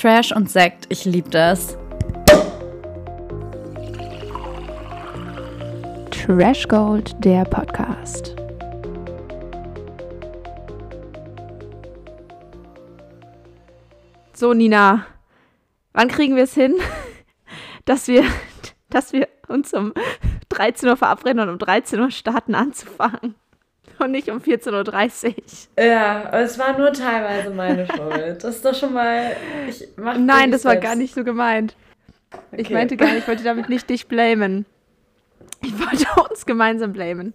Trash und Sekt, ich liebe das. Trash Gold, der Podcast. So, Nina, wann kriegen wir es hin, dass wir, dass wir uns um 13 Uhr verabreden und um 13 Uhr starten anzufangen? Und nicht um 14.30 Uhr. Ja, es war nur teilweise meine Schuld. Das ist doch schon mal. Nein, das war gar nicht so gemeint. Okay. Ich meinte gar nicht, ich wollte damit nicht dich blamen. Ich wollte uns gemeinsam blamen.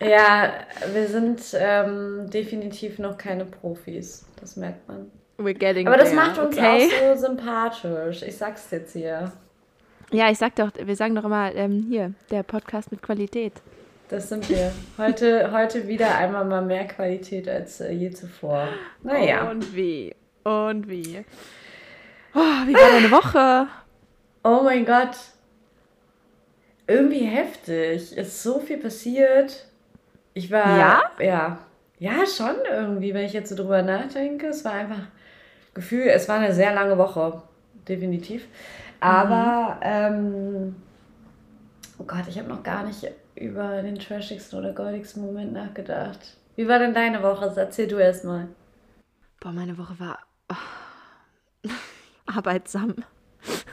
ja, wir sind ähm, definitiv noch keine Profis. Das merkt man. We're getting Aber das there. macht uns okay. auch so sympathisch. Ich sag's jetzt hier. Ja, ich sag doch, wir sagen doch immer ähm, hier, der Podcast mit Qualität. Das sind wir. Heute, heute wieder einmal mal mehr Qualität als äh, je zuvor. Naja. Und wie? Und wie? Oh, wie war deine Woche? Oh mein Gott. Irgendwie heftig. Ist so viel passiert. Ich war. Ja? Ja. Ja, schon irgendwie, wenn ich jetzt so drüber nachdenke. Es war einfach Gefühl, es war eine sehr lange Woche. Definitiv. Aber, mhm. ähm, oh Gott, ich habe noch gar nicht über den trashigsten oder goldigsten Moment nachgedacht. Wie war denn deine Woche? Erzähl du erst mal. Boah, meine Woche war oh, arbeitsam.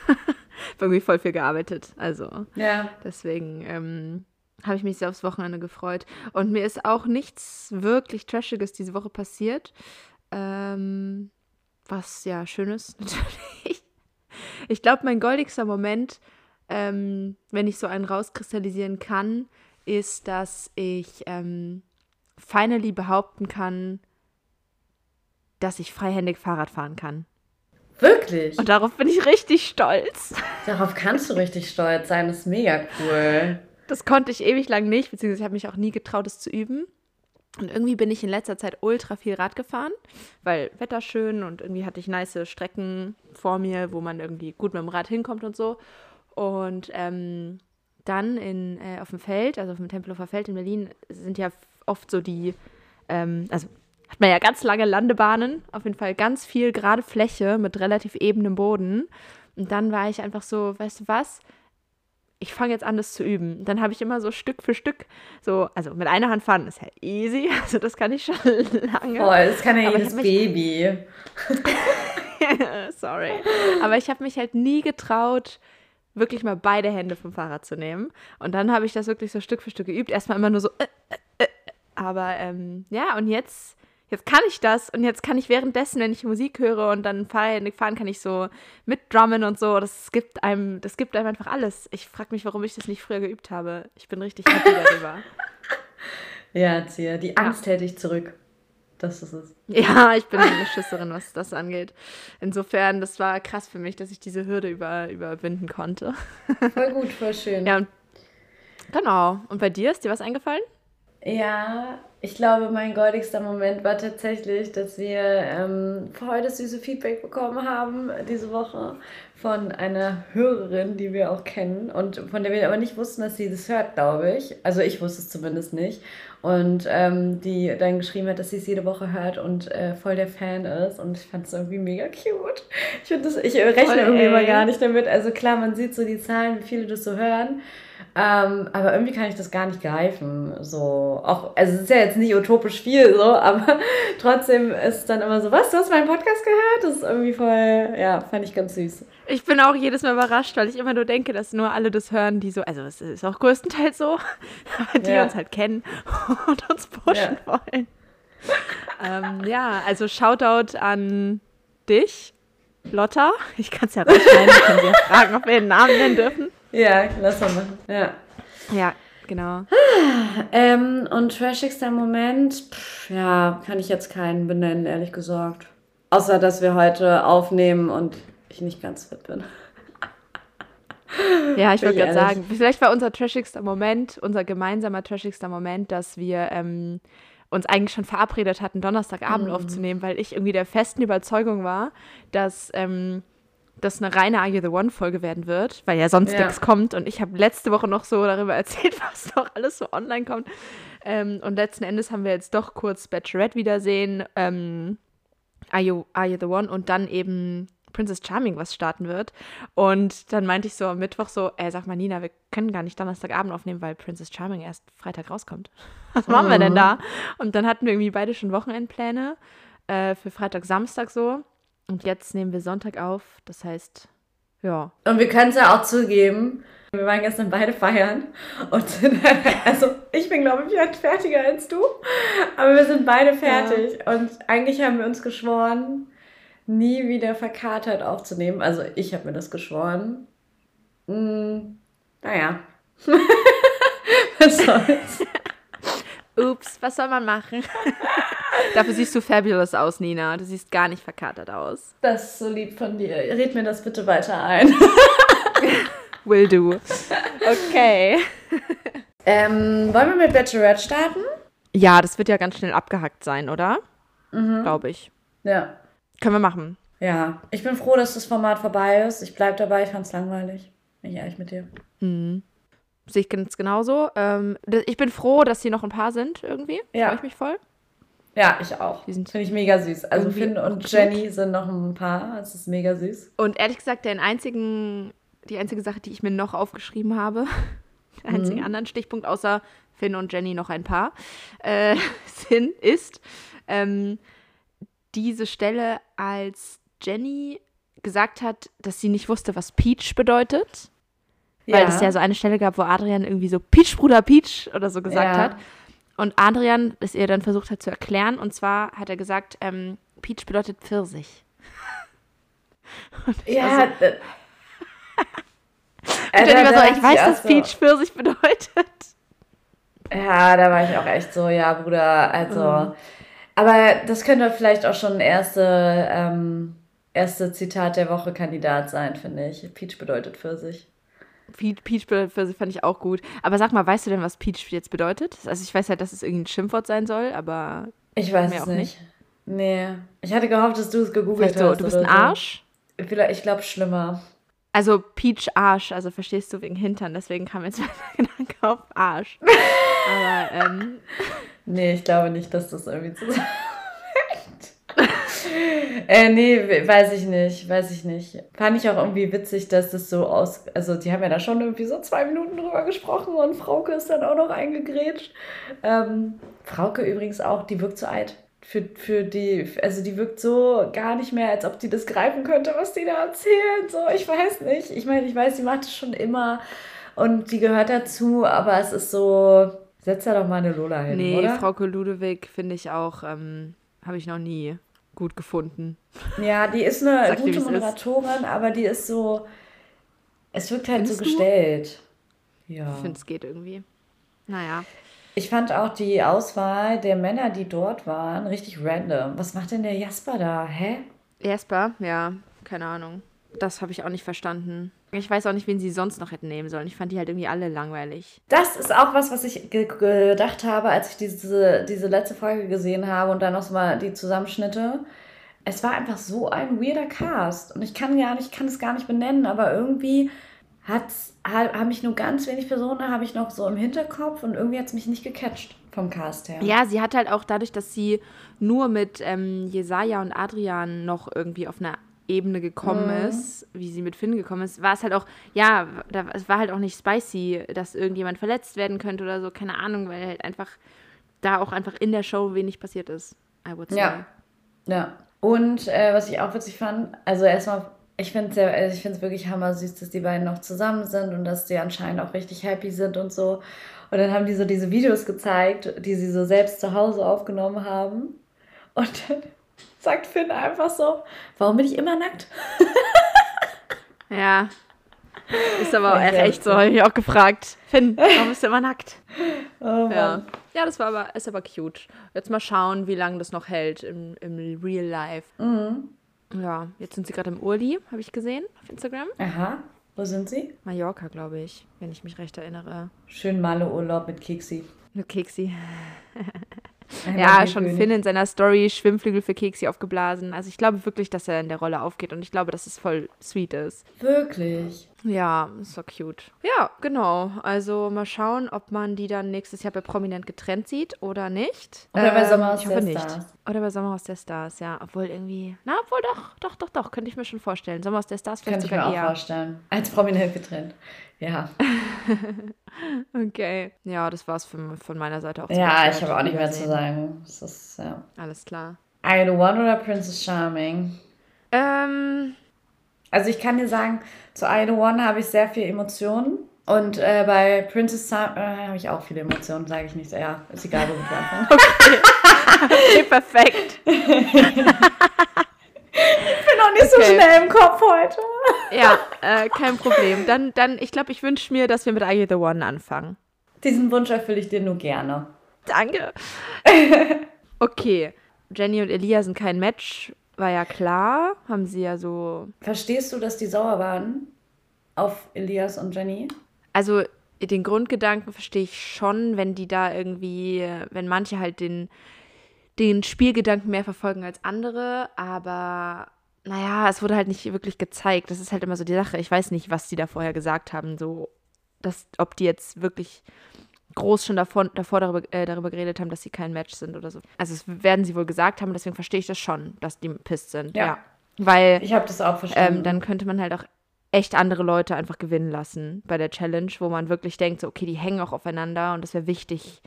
irgendwie voll viel gearbeitet. Also, ja. deswegen ähm, habe ich mich sehr aufs Wochenende gefreut. Und mir ist auch nichts wirklich Trashiges diese Woche passiert. Ähm, was ja schön ist, natürlich. Ich glaube, mein goldigster Moment ähm, wenn ich so einen rauskristallisieren kann, ist, dass ich ähm, finally behaupten kann, dass ich freihändig Fahrrad fahren kann. Wirklich? Und darauf bin ich richtig stolz. Darauf kannst du richtig stolz sein, das ist mega cool. Das konnte ich ewig lang nicht, beziehungsweise ich habe mich auch nie getraut, es zu üben. Und irgendwie bin ich in letzter Zeit ultra viel Rad gefahren, weil Wetter schön und irgendwie hatte ich nice Strecken vor mir, wo man irgendwie gut mit dem Rad hinkommt und so. Und ähm, dann in, äh, auf dem Feld, also auf dem Tempelhofer Feld in Berlin, sind ja oft so die, ähm, also hat man ja ganz lange Landebahnen, auf jeden Fall ganz viel gerade Fläche mit relativ ebenem Boden. Und dann war ich einfach so, weißt du was? Ich fange jetzt an, das zu üben. Dann habe ich immer so Stück für Stück, so, also mit einer Hand fahren ist ja easy, also das kann ich schon lange. Boah, das kann ja jedes Baby. Sorry. Aber ich habe mich halt nie getraut, wirklich mal beide Hände vom Fahrrad zu nehmen. Und dann habe ich das wirklich so Stück für Stück geübt. Erstmal immer nur so, äh, äh, äh. aber ähm, ja, und jetzt, jetzt kann ich das. Und jetzt kann ich währenddessen, wenn ich Musik höre und dann fahre, fahren kann ich so mit Drummen und so. Das gibt einem, das gibt einem einfach alles. Ich frage mich, warum ich das nicht früher geübt habe. Ich bin richtig happy darüber. Ja, Zia, die Angst ja. hätte ich zurück. Das ist es. Ja, ich bin eine Schisserin, was das angeht. Insofern, das war krass für mich, dass ich diese Hürde über, überwinden konnte. Voll gut, voll schön. Ja, und, genau. Und bei dir ist dir was eingefallen? Ja, ich glaube, mein goldigster Moment war tatsächlich, dass wir ähm, voll das süße Feedback bekommen haben diese Woche von einer Hörerin, die wir auch kennen und von der wir aber nicht wussten, dass sie das hört, glaube ich. Also ich wusste es zumindest nicht. Und ähm, die dann geschrieben hat, dass sie es jede Woche hört und äh, voll der Fan ist. Und ich fand es irgendwie mega cute. Ich, das, ich rechne voll, irgendwie ey. mal gar nicht damit. Also klar, man sieht so die Zahlen, wie viele das so hören. Ähm, aber irgendwie kann ich das gar nicht greifen. So, auch, also es ist ja jetzt nicht utopisch viel, so, aber trotzdem ist dann immer so, was, du hast meinen Podcast gehört? Das ist irgendwie voll, ja, fand ich ganz süß. Ich bin auch jedes Mal überrascht, weil ich immer nur denke, dass nur alle das hören, die so, also es ist auch größtenteils so, die ja. uns halt kennen und uns pushen ja. wollen. ähm, ja, also Shoutout an dich, Lotta. Ich kann es ja rausschneiden, ich kann sie ja fragen, ob wir den Namen nennen dürfen. Ja, lass mal machen. Ja. Ja, genau. Ähm, und trashigster Moment, pff, ja, kann ich jetzt keinen benennen, ehrlich gesagt. Außer, dass wir heute aufnehmen und ich nicht ganz fit bin. Ja, ich wollte gerade sagen, vielleicht war unser trashigster Moment, unser gemeinsamer trashigster Moment, dass wir ähm, uns eigentlich schon verabredet hatten, Donnerstagabend mhm. aufzunehmen, weil ich irgendwie der festen Überzeugung war, dass ähm, das eine reine Are You the One-Folge werden wird, weil ja sonst ja. nichts kommt. Und ich habe letzte Woche noch so darüber erzählt, was noch alles so online kommt. Ähm, und letzten Endes haben wir jetzt doch kurz Bachelorette wiedersehen, ähm, Are, you, Are You the One und dann eben Princess Charming was starten wird. Und dann meinte ich so am Mittwoch so, ey, sag mal, Nina, wir können gar nicht Donnerstagabend aufnehmen, weil Princess Charming erst Freitag rauskommt. Was machen wir denn da? Und dann hatten wir irgendwie beide schon Wochenendpläne äh, für Freitag, Samstag so. Und jetzt nehmen wir Sonntag auf. Das heißt, ja. Und wir können es ja auch zugeben. Wir waren gestern beide feiern und sind, also ich bin glaube ich fertiger als du, aber wir sind beide fertig ja. und eigentlich haben wir uns geschworen, nie wieder verkatert aufzunehmen. Also ich habe mir das geschworen. Hm, naja. was soll's. Ups, was soll man machen? Dafür siehst du fabulous aus, Nina. Du siehst gar nicht verkatert aus. Das ist so lieb von dir. Red mir das bitte weiter ein. Will do. Okay. Ähm, wollen wir mit Bachelorette starten? Ja, das wird ja ganz schnell abgehackt sein, oder? Mhm. Glaube ich. Ja. Können wir machen. Ja. Ich bin froh, dass das Format vorbei ist. Ich bleibe dabei, ich fand es langweilig. Bin ich ehrlich mit dir. Mhm. Sehe ich ganz genauso. Ähm, ich bin froh, dass sie noch ein paar sind irgendwie. Ja. Freue ich mich voll. Ja, ich auch. Die sind Finde ich mega süß. Also Finn und Jenny sind noch ein paar. Es ist mega süß. Und ehrlich gesagt, den einzigen, die einzige Sache, die ich mir noch aufgeschrieben habe, der einzige mhm. anderen Stichpunkt, außer Finn und Jenny noch ein paar, äh, sind, ist ähm, diese Stelle, als Jenny gesagt hat, dass sie nicht wusste, was Peach bedeutet. Weil ja. es ja so eine Stelle gab, wo Adrian irgendwie so Peach, Bruder Peach oder so gesagt ja. hat. Und Adrian es ihr dann versucht hat zu erklären. Und zwar hat er gesagt, ähm, Peach bedeutet Pfirsich. ja. So, äh, und dann war so, ich weiß, dass so. Peach Pfirsich bedeutet. Ja, da war ich auch echt so, ja, Bruder, also. Mhm. Aber das könnte vielleicht auch schon erste, ähm, erste Zitat der Woche Kandidat sein, finde ich. Peach bedeutet Pfirsich. Peach, fand ich auch gut. Aber sag mal, weißt du denn, was Peach jetzt bedeutet? Also ich weiß ja, dass es irgendein Schimpfwort sein soll, aber. Ich weiß es nicht. nicht. Nee. Ich hatte gehofft, dass du es gegoogelt Vielleicht hast. So, du bist ein Arsch? Vielleicht, ich glaube, schlimmer. Also Peach Arsch, also verstehst du wegen Hintern, deswegen kam jetzt mein Gedanke auf Arsch. aber, ähm. Nee, ich glaube nicht, dass das irgendwie zusammenhängt. Äh, nee, weiß ich nicht, weiß ich nicht. Fand ich auch irgendwie witzig, dass das so aus, also die haben ja da schon irgendwie so zwei Minuten drüber gesprochen und Frauke ist dann auch noch eingegrätscht. Ähm, Frauke übrigens auch, die wirkt so alt. Für, für die, also die wirkt so gar nicht mehr, als ob die das greifen könnte, was die da erzählen. So, ich weiß nicht. Ich meine, ich weiß, sie macht es schon immer und die gehört dazu, aber es ist so, setz da doch mal eine Lola hin, nee, oder? Frauke Ludewig finde ich auch, ähm, habe ich noch nie gut gefunden. Ja, die ist eine Sag gute Moderatorin, ist. aber die ist so. Es wirkt halt Findest so gestellt. Du? Ja. Ich finde, es geht irgendwie. Naja. Ich fand auch die Auswahl der Männer, die dort waren, richtig random. Was macht denn der Jasper da? Hä? Jasper? Ja, keine Ahnung. Das habe ich auch nicht verstanden. Ich weiß auch nicht, wen sie sonst noch hätten nehmen sollen. Ich fand die halt irgendwie alle langweilig. Das ist auch was, was ich ge gedacht habe, als ich diese, diese letzte Folge gesehen habe und dann noch mal die Zusammenschnitte. Es war einfach so ein weirder Cast. Und ich kann gar nicht, kann es gar nicht benennen, aber irgendwie hat's, habe mich nur ganz wenig Personen, habe ich noch so im Hinterkopf und irgendwie hat es mich nicht gecatcht vom Cast her. Ja, sie hat halt auch dadurch, dass sie nur mit ähm, Jesaja und Adrian noch irgendwie auf einer Ebene gekommen mhm. ist, wie sie mit Finn gekommen ist, war es halt auch, ja, da, es war halt auch nicht spicy, dass irgendjemand verletzt werden könnte oder so, keine Ahnung, weil halt einfach da auch einfach in der Show wenig passiert ist, I would say. Ja, ja. Und äh, was ich auch witzig fand, also erstmal, ich finde es also ich finde es wirklich hammer süß, dass die beiden noch zusammen sind und dass die anscheinend auch richtig happy sind und so. Und dann haben die so diese Videos gezeigt, die sie so selbst zu Hause aufgenommen haben. Und dann sagt Finn einfach so, warum bin ich immer nackt? ja. Ist aber auch echt so, habe ich auch gefragt. Finn, warum bist du immer nackt? Oh, ja. ja, das war aber, ist aber cute. Jetzt mal schauen, wie lange das noch hält im, im Real Life. Mhm. Ja, jetzt sind sie gerade im Urli, habe ich gesehen auf Instagram. Aha. Wo sind sie? Mallorca, glaube ich, wenn ich mich recht erinnere. Schön Malle-Urlaub mit Keksi. Mit Keksi. Ja, schon König. Finn in seiner Story Schwimmflügel für Keksi aufgeblasen. Also ich glaube wirklich, dass er in der Rolle aufgeht und ich glaube, dass es voll sweet ist. Wirklich? Ja, so cute. Ja, genau. Also mal schauen, ob man die dann nächstes Jahr bei Prominent getrennt sieht oder nicht. Oder bei Ähm, Sommer aus ich hoffe der nicht. Stars. Oder bei Sommer aus der Stars, ja. Obwohl irgendwie, na, obwohl doch, doch, doch, doch, könnte ich mir schon vorstellen. Sommer aus der Stars vielleicht Könnte ich mir sogar auch eher. vorstellen. Als prominent getrennt. Ja. Okay. Ja, das war's für, von meiner Seite auch. Ja, ich habe auch nicht mehr zu sagen. Es ist, ja. Alles klar. Ida One oder Princess Charming? Ähm, Also ich kann dir sagen, zu Ida One habe ich sehr viel Emotionen. Und äh, bei Princess Charming äh, habe ich auch viele Emotionen, sage ich nicht. Ja, ist egal, womit wir anfangen. okay, perfekt. Ich bin noch nicht so Okay. schnell im Kopf heute. Ja, äh, kein Problem. Dann, dann ich glaube, ich wünsche mir, dass wir mit Are You the One anfangen. Diesen Wunsch erfülle ich dir nur gerne. Danke. Okay, Jenny und Elia sind kein Match, war ja klar. Haben sie ja so. Verstehst du, dass die sauer waren auf Elias und Jenny? Also den Grundgedanken verstehe ich schon, wenn die da irgendwie, wenn manche halt den, den Spielgedanken mehr verfolgen als andere, aber naja, es wurde halt nicht wirklich gezeigt. Das ist halt immer so die Sache. Ich weiß nicht, was die da vorher gesagt haben, so, dass, ob die jetzt wirklich groß schon davon, davor darüber, äh, darüber geredet haben, dass sie kein Match sind oder so. Also es werden sie wohl gesagt haben, deswegen verstehe ich das schon, dass die pisst sind. Ja. Ja. Weil Ich habe das auch verstanden. ähm, dann könnte man halt auch echt andere Leute einfach gewinnen lassen bei der Challenge, wo man wirklich denkt, so, okay, die hängen auch aufeinander und das wäre wichtig,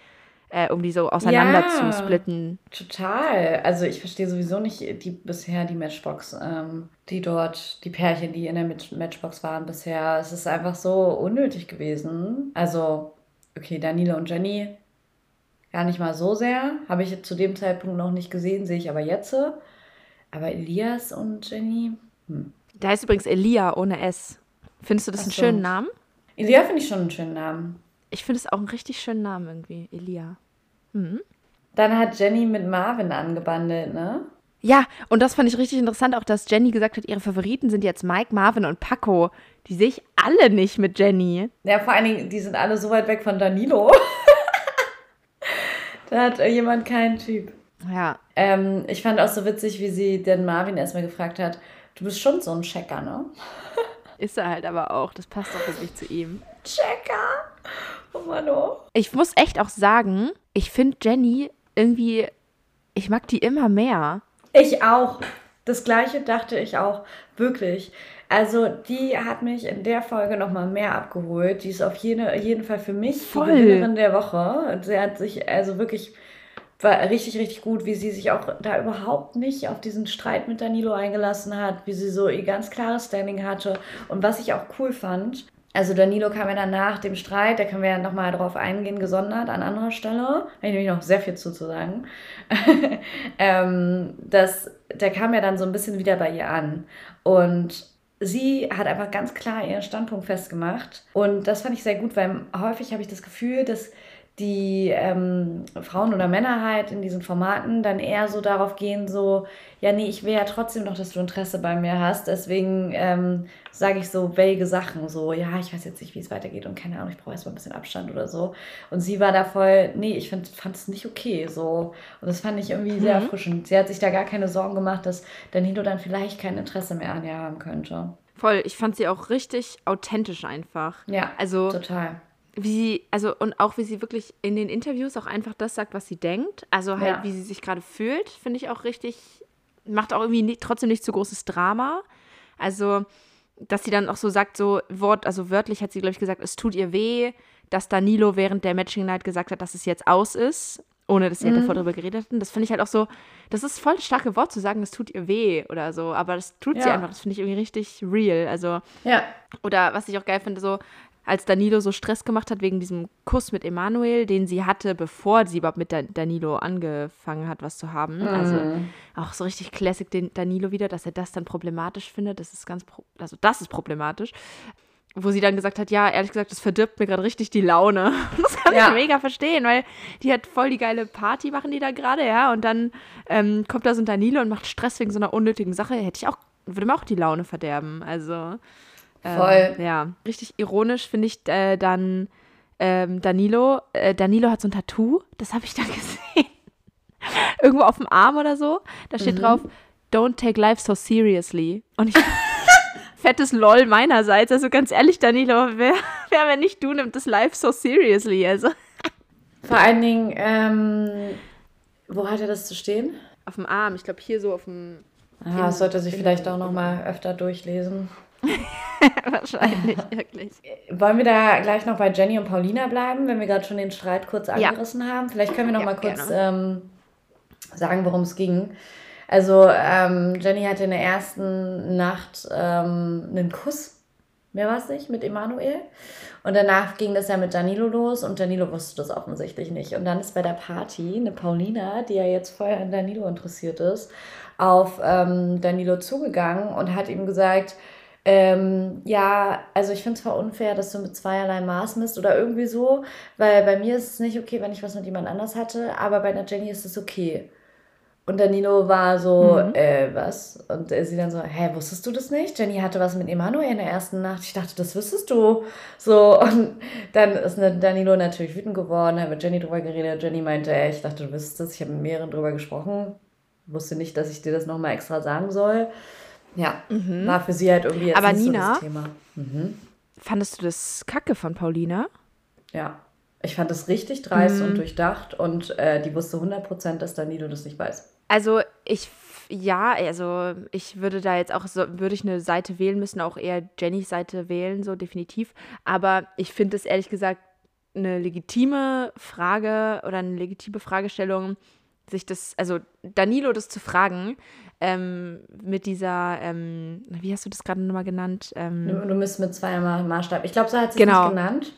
äh, um die so auseinander Ja. zu splitten. Total. Also ich verstehe sowieso nicht die bisher die Matchbox, ähm, die dort, die Pärchen, die in der Match Matchbox waren bisher. Es ist einfach so unnötig gewesen. Also, okay, Danilo und Jenny gar nicht mal so sehr. Habe ich zu dem Zeitpunkt noch nicht gesehen, sehe ich aber jetzt. Aber Elias und Jenny. Hm. Der heißt übrigens Elia ohne S. Findest du das Ach einen so. schönen Namen? Elia finde ich schon einen schönen Namen. Ich finde es auch einen richtig schönen Namen irgendwie, Elia. Mhm. Dann hat Jenny mit Marvin angebandelt, ne? Ja, und das fand ich richtig interessant, auch dass Jenny gesagt hat, ihre Favoriten sind jetzt Mike, Marvin und Paco. Die sehe ich alle nicht mit Jenny. Ja, vor allen Dingen, die sind alle so weit weg von Danilo. da hat jemand keinen Typ. Ja, Ähm, ich fand auch so witzig, wie sie den Marvin erstmal gefragt hat, du bist schon so ein Checker, ne? ist er halt aber auch. Das passt auch wirklich zu ihm. Checker? Oh Mann, oh. Ich muss echt auch sagen, ich finde Jenny irgendwie, ich mag die immer mehr. Ich auch. Das gleiche dachte ich auch. Wirklich. Also, die hat mich in der Folge nochmal mehr abgeholt. Die ist auf jede, jeden Fall für mich Voll. die Gewinnerin der Woche. Und sie hat sich also wirklich, war richtig, richtig gut, wie sie sich auch da überhaupt nicht auf diesen Streit mit Danilo eingelassen hat, wie sie so ihr ganz klares Standing hatte. Und was ich auch cool fand, also Danilo kam ja dann nach dem Streit, da können wir ja nochmal drauf eingehen, gesondert an anderer Stelle. Da habe ich nämlich noch sehr viel zu, zu sagen. ähm, das, der kam ja dann so ein bisschen wieder bei ihr an. Und sie hat einfach ganz klar ihren Standpunkt festgemacht. Und das fand ich sehr gut, weil häufig habe ich das Gefühl, dass die ähm, Frauen oder Männer halt in diesen Formaten dann eher so darauf gehen, so, ja, nee, ich will ja trotzdem noch, dass du Interesse bei mir hast. Deswegen ähm, sage ich so vague Sachen, so, ja, ich weiß jetzt nicht, wie es weitergeht und keine Ahnung, ich brauche erstmal ein bisschen Abstand oder so. Und sie war da voll, nee, ich fand es nicht okay, so. Und das fand ich irgendwie sehr Mhm. erfrischend. Sie hat sich da gar keine Sorgen gemacht, dass Danilo dann vielleicht kein Interesse mehr an ihr haben könnte. Voll, ich fand sie auch richtig authentisch einfach. Ja, Also, total. Wie sie, also und auch wie sie wirklich in den Interviews auch einfach das sagt, was sie denkt. Also halt, Ja. wie sie sich gerade fühlt, finde ich auch richtig, macht auch irgendwie nicht, trotzdem nicht so großes Drama. Also, dass sie dann auch so sagt, so Wort, also wörtlich hat sie, glaube ich, gesagt, es tut ihr weh, dass Danilo während der Matching Night gesagt hat, dass es jetzt aus ist, ohne dass sie Mhm. davor darüber geredet hatten. Das finde ich halt auch so, das ist voll das starke Wort zu sagen, es tut ihr weh oder so, aber das tut sie Ja. einfach, das finde ich irgendwie richtig real. Also, Ja, oder was ich auch geil finde, so als Danilo so Stress gemacht hat wegen diesem Kuss mit Emanuel, den sie hatte, bevor sie überhaupt mit Dan- Danilo angefangen hat, was zu haben. Also auch so richtig classic den Danilo wieder, dass er das dann problematisch findet. Das ist ganz, pro also das ist problematisch. Wo sie dann gesagt hat, ja, ehrlich gesagt, das verdirbt mir gerade richtig die Laune. Das kann Ja. ich mega verstehen, weil die hat voll die geile Party machen die da gerade, ja. Und dann ähm, kommt da so ein Danilo und macht Stress wegen so einer unnötigen Sache. Hätte ich auch, würde mir auch die Laune verderben. Also ähm, Voll. ja, richtig ironisch finde ich äh, dann ähm, Danilo. Äh, Danilo hat so ein Tattoo, das habe ich dann gesehen. Irgendwo auf dem Arm oder so. Da steht Mhm. drauf, don't take life so seriously. Und ich fettes LOL meinerseits. Also ganz ehrlich, Danilo, wer, wer wenn nicht du, nimmt das live so seriously. Also. Vor allen Dingen, ähm, wo hat er das zu stehen? Auf dem Arm, ich glaube hier so auf dem. Ah, das sollte sich vielleicht auch noch mal öfter durchlesen. Wahrscheinlich, wirklich. Wollen wir da gleich noch bei Jenny und Paulina bleiben, wenn wir gerade schon den Streit kurz angerissen ja. haben? Vielleicht können wir noch ja, mal kurz ähm, sagen, worum es ging. Also ähm, Jenny hatte in der ersten Nacht ähm, einen Kuss, mehr war es nicht, mit Emanuel. Und danach ging das ja mit Danilo los und Danilo wusste das offensichtlich nicht. Und dann ist bei der Party eine Paulina, die ja jetzt vorher an Danilo interessiert ist, auf ähm, Danilo zugegangen und hat ihm gesagt, ähm, ja, also ich finde es zwar unfair, dass du mit zweierlei Maß misst oder irgendwie so, weil bei mir ist es nicht okay, wenn ich was mit jemand anders hatte, aber bei der Jenny ist es okay. Und der Nino war so, mhm. äh, was? Und sie dann so, hä, wusstest du das nicht? Jenny hatte was mit Emanuel in der ersten Nacht. Ich dachte, das wüsstest du. So, und dann ist ne, Danilo natürlich wütend geworden, hat mit Jenny drüber geredet. Jenny meinte, ey, ich dachte, du wüsstest das. Ich habe mit mehreren drüber gesprochen. Wusste nicht, dass ich dir das nochmal extra sagen soll. Ja, mhm. war für sie halt irgendwie jetzt Aber Nina, so das Thema. Mhm. Fandest du das Kacke von Paulina? Ja. Ich fand das richtig dreist mhm. und durchdacht und äh, die wusste 100%, dass Danilo das nicht weiß. Also ich, ja, also ich würde da jetzt auch, so, würde ich eine Seite wählen müssen, auch eher Jennys Seite wählen, so definitiv. Aber ich finde es ehrlich gesagt eine legitime Frage oder eine legitime Fragestellung, sich das, also Danilo das zu fragen, ähm, mit dieser, ähm, wie hast du das gerade nochmal genannt? Ähm, du, du bist mit zwei Maßstab. Ich glaube, so hat sie genau. es genannt.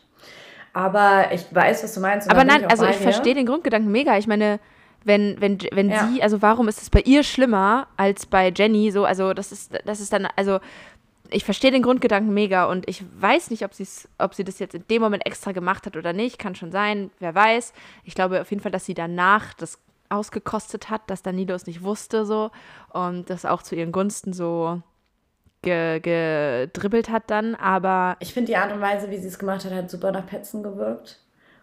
Aber ich weiß, was du meinst. Aber nein, ich also ich verstehe den Grundgedanken mega. Ich meine, wenn, wenn, wenn ja. sie, also warum ist es bei ihr schlimmer als bei Jenny? So, also das ist, das ist dann, also ich verstehe den Grundgedanken mega und ich weiß nicht, ob, ob sie das jetzt in dem Moment extra gemacht hat oder nicht. Kann schon sein, wer weiß. Ich glaube auf jeden Fall, dass sie danach das ausgekostet hat, dass Danilo es nicht wusste so und das auch zu ihren Gunsten so gedribbelt hat dann, aber. Ich finde die Art und Weise, wie sie es gemacht hat, hat super nach Petzen gewirkt.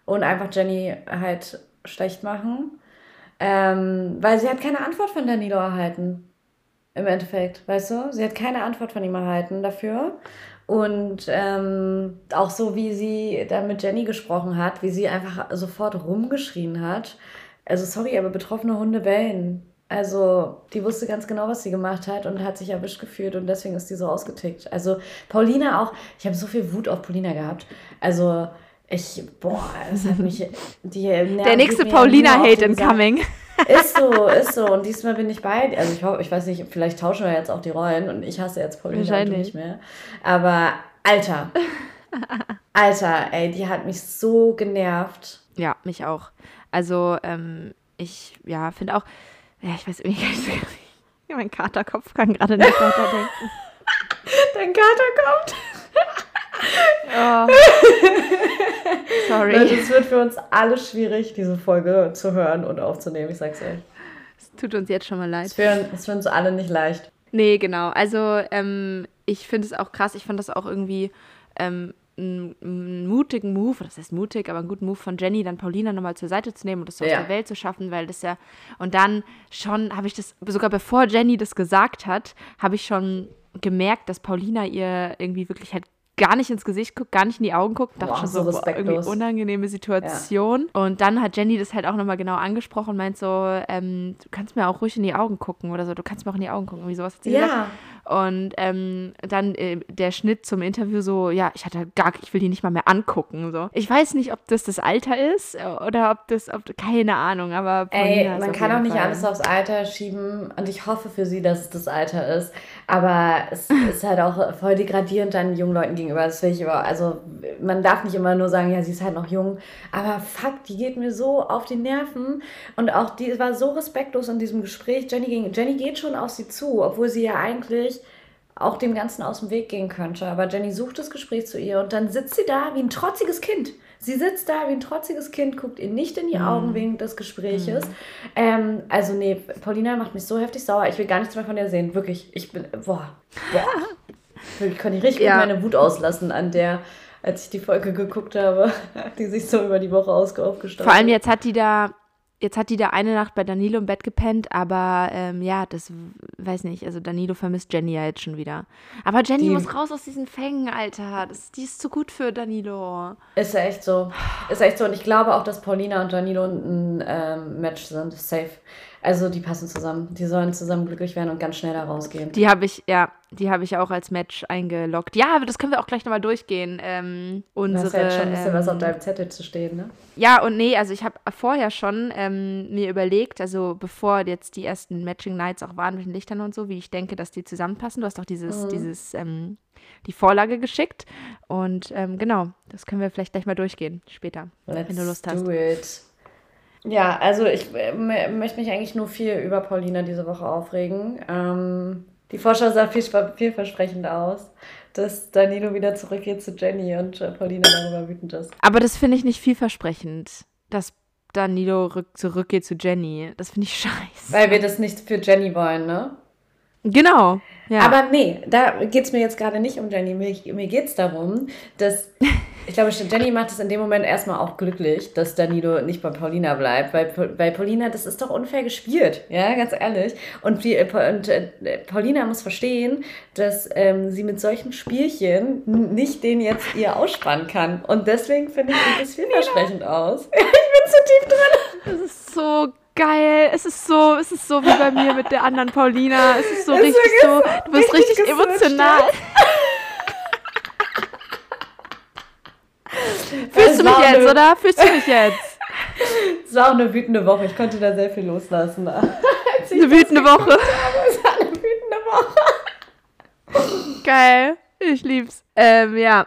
Und einfach Jenny halt schlecht machen. Ähm, weil sie hat keine Antwort von Danilo erhalten. Im Endeffekt, weißt du? Sie hat keine Antwort von ihm erhalten dafür. Und ähm, auch so, wie sie dann mit Jenny gesprochen hat, wie sie einfach sofort rumgeschrien hat. Also sorry, aber betroffene Hunde bellen. Also, die wusste ganz genau, was sie gemacht hat und hat sich erwischt gefühlt und deswegen ist die so ausgetickt. Also, Paulina auch, ich habe so viel Wut auf Paulina gehabt. Also, ich, boah, es hat mich, die Der nächste Paulina-Hate incoming. Ist so, ist so. Und diesmal bin ich bei, also ich hoffe, ich weiß nicht, vielleicht tauschen wir jetzt auch die Rollen und ich hasse jetzt Paulina nicht mehr. Aber, Alter. Alter, ey, die hat mich so genervt. Ja, mich auch. Also, ähm, ich, ja, finde auch, ja, ich weiß irgendwie gar nicht. Mein Katerkopf kann gerade nicht weiterdenken. Dein Kater kommt. oh. Sorry. Es wird für uns alle schwierig, diese Folge zu hören und aufzunehmen, ich sag's euch. Es tut uns jetzt schon mal leid. Es ist für uns alle nicht leicht. Nee, genau. Also, ähm, ich finde es auch krass. Ich fand das auch irgendwie ähm, einen mutigen Move, das heißt mutig, aber einen guten Move von Jenny, dann Paulina nochmal zur Seite zu nehmen und das so ja. aus der Welt zu schaffen, weil das ja, und dann schon habe ich das, sogar bevor Jenny das gesagt hat, habe ich schon gemerkt, dass Paulina ihr irgendwie wirklich halt gar nicht ins Gesicht guckt, gar nicht in die Augen guckt. Dachte schon so, boah, irgendwie unangenehme Situation. Ja. Und dann hat Jenny das halt auch nochmal genau angesprochen und meint so, ähm, du kannst mir auch ruhig in die Augen gucken oder so, du kannst mir auch in die Augen gucken, wie sowas hat sie ja. gesagt. Und ähm, dann äh, der Schnitt zum Interview so, ja, ich hatte gar, ich will die nicht mal mehr angucken. So. Ich weiß nicht, ob das das Alter ist oder ob das, ob, keine Ahnung, aber Ey, man kann auch nicht Fall. alles aufs Alter schieben und ich hoffe für sie, dass es das Alter ist. Aber es ist halt auch voll degradierend dann jungen Leuten gegenüber. Das will ich über, also man darf nicht immer nur sagen, ja, sie ist halt noch jung. Aber fuck, die geht mir so auf die Nerven. Und auch die war so respektlos in diesem Gespräch. Jenny, ging, Jenny geht schon auf sie zu, obwohl sie ja eigentlich auch dem Ganzen aus dem Weg gehen könnte. Aber Jenny sucht das Gespräch zu ihr und dann sitzt sie da wie ein trotziges Kind. Sie sitzt da wie ein trotziges Kind, guckt ihr nicht in die mhm. Augen wegen des Gespräches. Mm. Ähm, also nee, Paulina macht mich so heftig sauer. Ich will gar nichts mehr von der sehen. Wirklich, ich bin, boah, boah. Ich kann nicht richtig ja. meine Wut auslassen an der, als ich die Folge geguckt habe, die sich so über die Woche aufgestaut Vor allem jetzt hat die da Jetzt hat die da eine Nacht bei Danilo im Bett gepennt, aber ähm, ja, das weiß nicht. Also Danilo vermisst Jenny ja jetzt schon wieder. Aber Jenny Die- muss raus aus diesen Fängen, Alter. Das, die ist zu gut für Danilo. Ist ja echt so. Ist echt so. Und ich glaube auch, dass Paulina und Danilo ein ähm, Match sind. Safe. Also die passen zusammen. Die sollen zusammen glücklich werden und ganz schnell da rausgehen. Die habe ich, ja, die habe ich auch als Match eingeloggt. Ja, aber das können wir auch gleich nochmal durchgehen. Ähm, Du unsere, hast ja jetzt schon ein bisschen was auf ähm, deinem Zettel zu stehen, ne? Ja und nee, also ich habe vorher schon ähm, mir überlegt, also bevor jetzt die ersten Matching Nights auch waren mit den Lichtern und so, wie ich denke, dass die zusammenpassen. Du hast auch dieses, dieses, ähm, die Vorlage geschickt. Und ähm, genau, das können wir vielleicht gleich mal durchgehen später, Let's wenn du Lust hast. do it. Ja, also ich äh, möchte mich eigentlich nur viel über Paulina diese Woche aufregen. Ähm, die Vorschau sah viel, vielversprechend aus, dass Danilo wieder zurückgeht zu Jenny und äh, Paulina darüber wütend ist. Aber das finde ich nicht vielversprechend, dass Danilo rück, zurückgeht zu Jenny. Das finde ich scheiße. Weil wir das nicht für Jenny wollen, ne? Genau. Ja. Aber nee, da geht es mir jetzt gerade nicht um Jenny. Mir, mir geht es darum, dass ich glaube, Jenny macht es in dem Moment erstmal auch glücklich, dass Danilo nicht bei Paulina bleibt, weil, weil Paulina, das ist doch unfair gespielt, ja, ganz ehrlich. Und, die, äh, und äh, Paulina muss verstehen, dass ähm, sie mit solchen Spielchen nicht den jetzt ihr ausspannen kann. Und deswegen finde ich, sieht das vielversprechend aus. ich bin zu tief drin. Das ist so geil. Es ist so, es ist so wie bei mir mit der anderen Paulina. Es ist so Es richtig so, du bist richtig richtig, emotional. Es Fühlst du mich jetzt, eine- oder? Fühlst du mich jetzt? Es war auch eine wütende Woche. Ich konnte da sehr viel loslassen. Eine wütende Woche. Es war eine wütende Woche. Geil. Ich lieb's. Ähm, ja.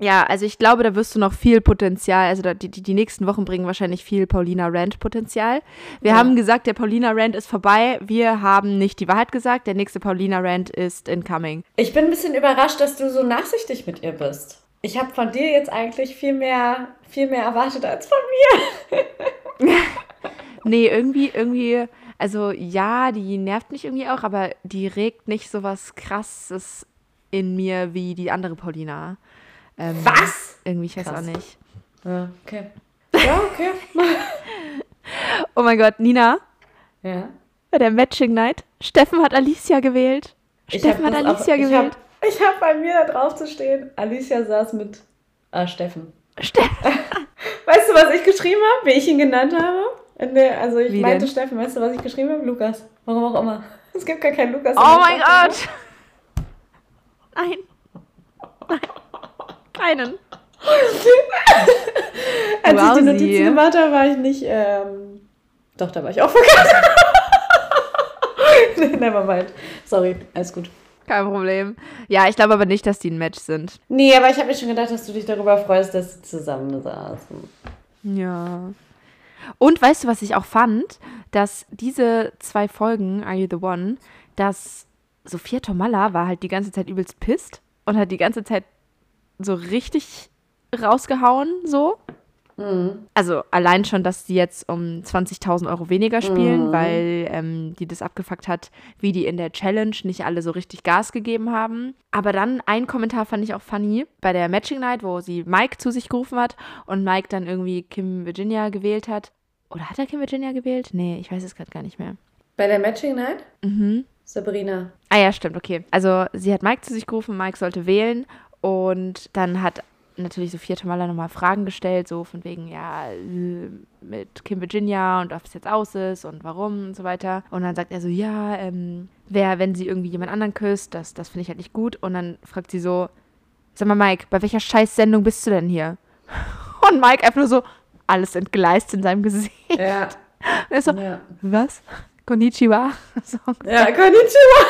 Ja, also ich glaube, da wirst du noch viel Potenzial, also da, die, die, nächsten Wochen bringen wahrscheinlich viel Paulina Rand-Potenzial. Wir Ja. haben gesagt, der Paulina Rand ist vorbei. Wir haben nicht die Wahrheit gesagt. Der nächste Paulina Rand ist incoming. Ich bin ein bisschen überrascht, dass du so nachsichtig mit ihr bist. Ich habe von dir jetzt eigentlich viel mehr, viel mehr erwartet als von mir. Nee, irgendwie, irgendwie, also ja, die nervt mich irgendwie auch, aber die regt nicht so was krasses in mir wie die andere Paulina. Ähm, Was? Irgendwie, ich weiß Krass. auch nicht. Ja, okay. Ja, okay. Oh mein Gott, Nina, ja. bei der Matching Night. Steffen hat Alicia gewählt. Steffen hat Alicia auch, gewählt. Ich habe hab bei mir da drauf zu stehen. Alicia saß mit ah, Steffen. Steffen. Weißt du, was ich geschrieben habe? Wie ich ihn genannt habe? Der, also ich Wie meinte denn? Steffen. Weißt du, was ich geschrieben habe? Lukas. Warum auch immer. Es gibt gar keinen Lukas. Oh mein. Gott. Nein. Nein. Keinen. Als ich die. Notizen gemacht habe, war ich nicht. Ähm, doch, da war ich auch vergessen. nee, never mind. Sorry, alles gut. Kein Problem. Ja, ich glaube aber nicht, dass die ein Match sind. Nee, aber ich habe mir schon gedacht, dass du dich darüber freust, dass sie zusammen saßen. Ja. Und weißt du, was ich auch fand? Dass diese zwei Folgen, Are You the One, dass Sophia Tomalla war halt die ganze Zeit übelst pisst und hat die ganze Zeit so richtig rausgehauen, so. Mhm. Also allein schon, dass die jetzt um 20.000 Euro weniger spielen, Mhm. weil ähm, die das abgefuckt hat, wie die in der Challenge nicht alle so richtig Gas gegeben haben. Aber dann ein Kommentar fand ich auch funny bei der Matching Night, wo sie Mike zu sich gerufen hat und Mike dann irgendwie Kim Virginia gewählt hat. Oder hat er Kim Virginia gewählt? Nee, ich weiß es gerade gar nicht mehr. Bei der Matching Night? Mhm. Sabrina. Ah ja, stimmt, okay. Also sie hat Mike zu sich gerufen, Mike sollte wählen und dann hat natürlich Sophia Tomalla nochmal Fragen gestellt, so von wegen, ja, mit Kim Virginia und ob es jetzt aus ist und warum und so weiter. Und dann sagt er so, ja, ähm, wer, wenn sie irgendwie jemand anderen küsst, das, das finde ich halt nicht gut. Und dann fragt sie so, sag mal Mike, bei welcher Scheißsendung bist du denn hier? Und Mike einfach nur so, alles entgleist in seinem Gesicht. Ja. Und er so, Ja, was? Konnichiwa? So. ja konnichiwa.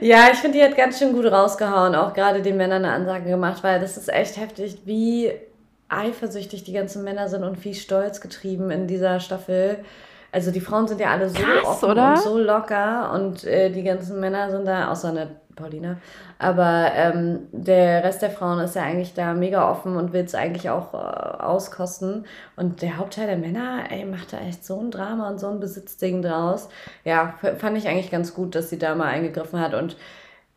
Ja, ich finde, die hat ganz schön gut rausgehauen, auch gerade den Männern eine Ansage gemacht, weil das ist echt heftig, wie eifersüchtig die ganzen Männer sind und wie stolz getrieben in dieser Staffel. Also die Frauen sind ja alle so Krass, offen oder? und so locker und äh, die ganzen Männer sind da, außer eine Paulina, aber ähm, der Rest der Frauen ist ja eigentlich da mega offen und will es eigentlich auch äh, auskosten. Und der Hauptteil der Männer, ey, macht da echt so ein Drama und so ein Besitzding draus. Ja, fand ich eigentlich ganz gut, dass sie da mal eingegriffen hat und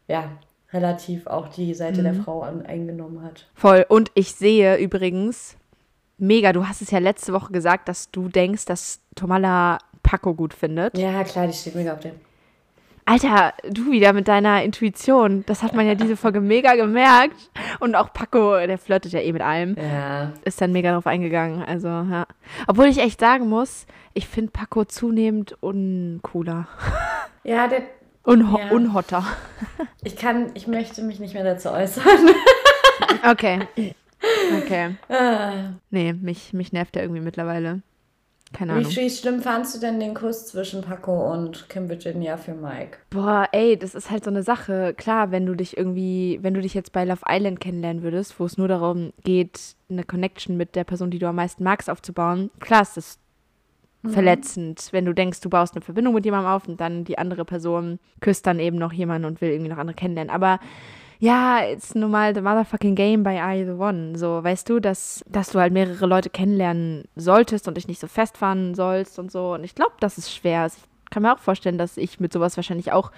ja, relativ auch die Seite der Frau an, eingenommen hat. Voll. Und ich sehe übrigens mega. Du hast es ja letzte Woche gesagt, dass du denkst, dass Tomala Paco gut findet. Ja, klar, die steht mega auf dem. Alter, du wieder mit deiner Intuition. Das hat man ja diese Folge mega gemerkt. Und auch Paco, der flirtet ja eh mit allem. Ja. Ist dann mega drauf eingegangen. Also, ja. Obwohl ich echt sagen muss, ich finde Paco zunehmend uncooler. Ja, der. Unho Ja. Unhotter. Ich kann, ich möchte mich nicht mehr dazu äußern. Okay. Okay. Ah. Nee, mich, mich nervt der irgendwie mittlerweile. Keine Ahnung. Wie, schlimm fandst du denn den Kuss zwischen Paco und Kim Virginia für Mike? Boah, ey, das ist halt so eine Sache. Klar, wenn du dich irgendwie, wenn du dich jetzt bei Love Island kennenlernen würdest, wo es nur darum geht, eine Connection mit der Person, die du am meisten magst, aufzubauen, klar ist das verletzend, wenn du denkst, du baust eine Verbindung mit jemandem auf und dann die andere Person küsst dann eben noch jemanden und will irgendwie noch andere kennenlernen. Aber ja, it's nun mal the motherfucking game by I the one. So, weißt du, dass, dass du halt mehrere Leute kennenlernen solltest und dich nicht so festfahren sollst und so. Und ich glaube, das ist schwer. Also Ich kann mir auch vorstellen, dass ich mit sowas wahrscheinlich auch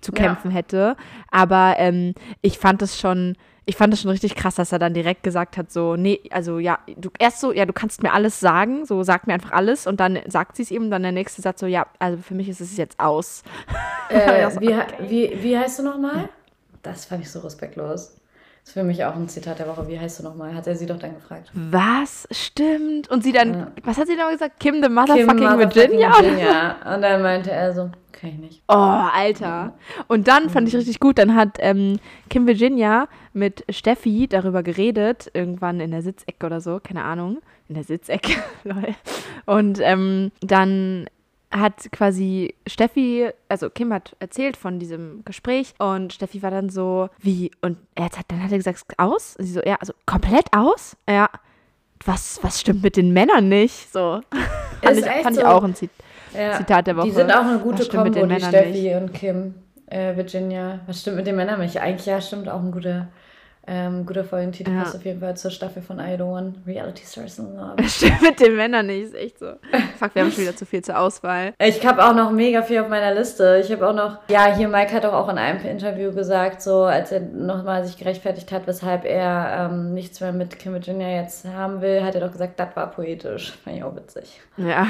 zu Ja. kämpfen hätte. Aber ähm, ich fand es schon, ich fand es schon richtig krass, dass er dann direkt gesagt hat, so, nee, also ja, du erst so, ja, du kannst mir alles sagen, so sag mir einfach alles und dann sagt sie es ihm, dann der nächste Satz so, ja, also für mich ist es jetzt aus. Äh, Ja, wie, wie, wie heißt du nochmal? Das fand ich so respektlos. Das ist für mich auch ein Zitat der Woche. Wie heißt du nochmal? Hat er sie doch dann gefragt. Was? Stimmt. Und sie dann, Ja. was hat sie dann gesagt? Kim the Kim motherfucking motherfucking Virginia? Virginia. Und dann meinte er so, kann ich nicht. Oh, Alter. Und dann fand ich richtig gut, dann hat ähm, Kim Virginia mit Steffi darüber geredet, irgendwann in der Sitzecke oder so, keine Ahnung. In der Sitzecke, lol. Und ähm, dann hat quasi Steffi, also Kim hat erzählt von diesem Gespräch und Steffi war dann so, wie, und er hat, dann hat er gesagt, aus? Und sie so, ja, also komplett aus? Ja. Was, was stimmt mit den Männern nicht? So. fand ich, fand ich so. auch ein Zit Ja. Zitat der Woche. Die sind auch eine gute Kombo, den die Männern Steffi und Kim. Äh, Virginia. Was stimmt mit den Männern nicht? Eigentlich ja, stimmt auch ein guter, ähm, guter Folgentitel. Ja. Passt auf jeden Fall zur Staffel von I Don't Want Reality Stars in Love. Das stimmt mit den Männern nicht, ist echt so. Fuck, wir haben schon wieder zu viel zur Auswahl. Ich habe auch noch mega viel auf meiner Liste. Ich habe auch noch, ja, hier Mike hat doch auch in einem Interview gesagt, so als er nochmal sich gerechtfertigt hat, weshalb er ähm, nichts mehr mit Kim Virginia jetzt haben will, hat er doch gesagt, das war poetisch. Fand ich auch witzig. Ja.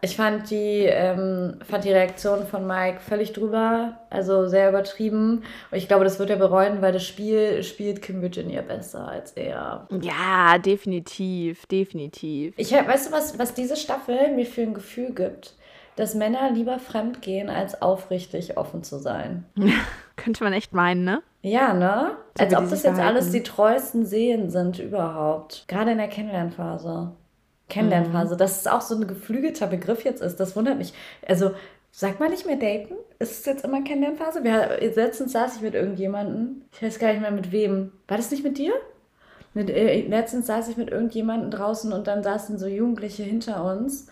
Ich fand die, ähm, fand die Reaktion von Mike völlig drüber, also sehr übertrieben. Und ich glaube, das wird er bereuen, weil das Spiel spielt Kim Virginia besser als er. Ja, definitiv, definitiv. Ich weißt du, was, was diese Staffel mir für ein Gefühl gibt? Dass Männer lieber fremd gehen, als aufrichtig offen zu sein. Könnte man echt meinen, ne? Ja, ne? So Als ob das jetzt alles verhalten. die treuesten Seelen sind überhaupt. Gerade in der Kennenlernphase. Kennenlernphase. Mhm. Dass es auch so ein geflügelter Begriff jetzt ist, das wundert mich. Also, sagt man nicht mehr daten? Ist es jetzt immer Kennenlernphase? Wir, letztens saß ich mit irgendjemandem, ich weiß gar nicht mehr mit wem. War das nicht mit dir? Mit, äh, letztens saß ich mit irgendjemandem draußen und dann saßen so Jugendliche hinter uns.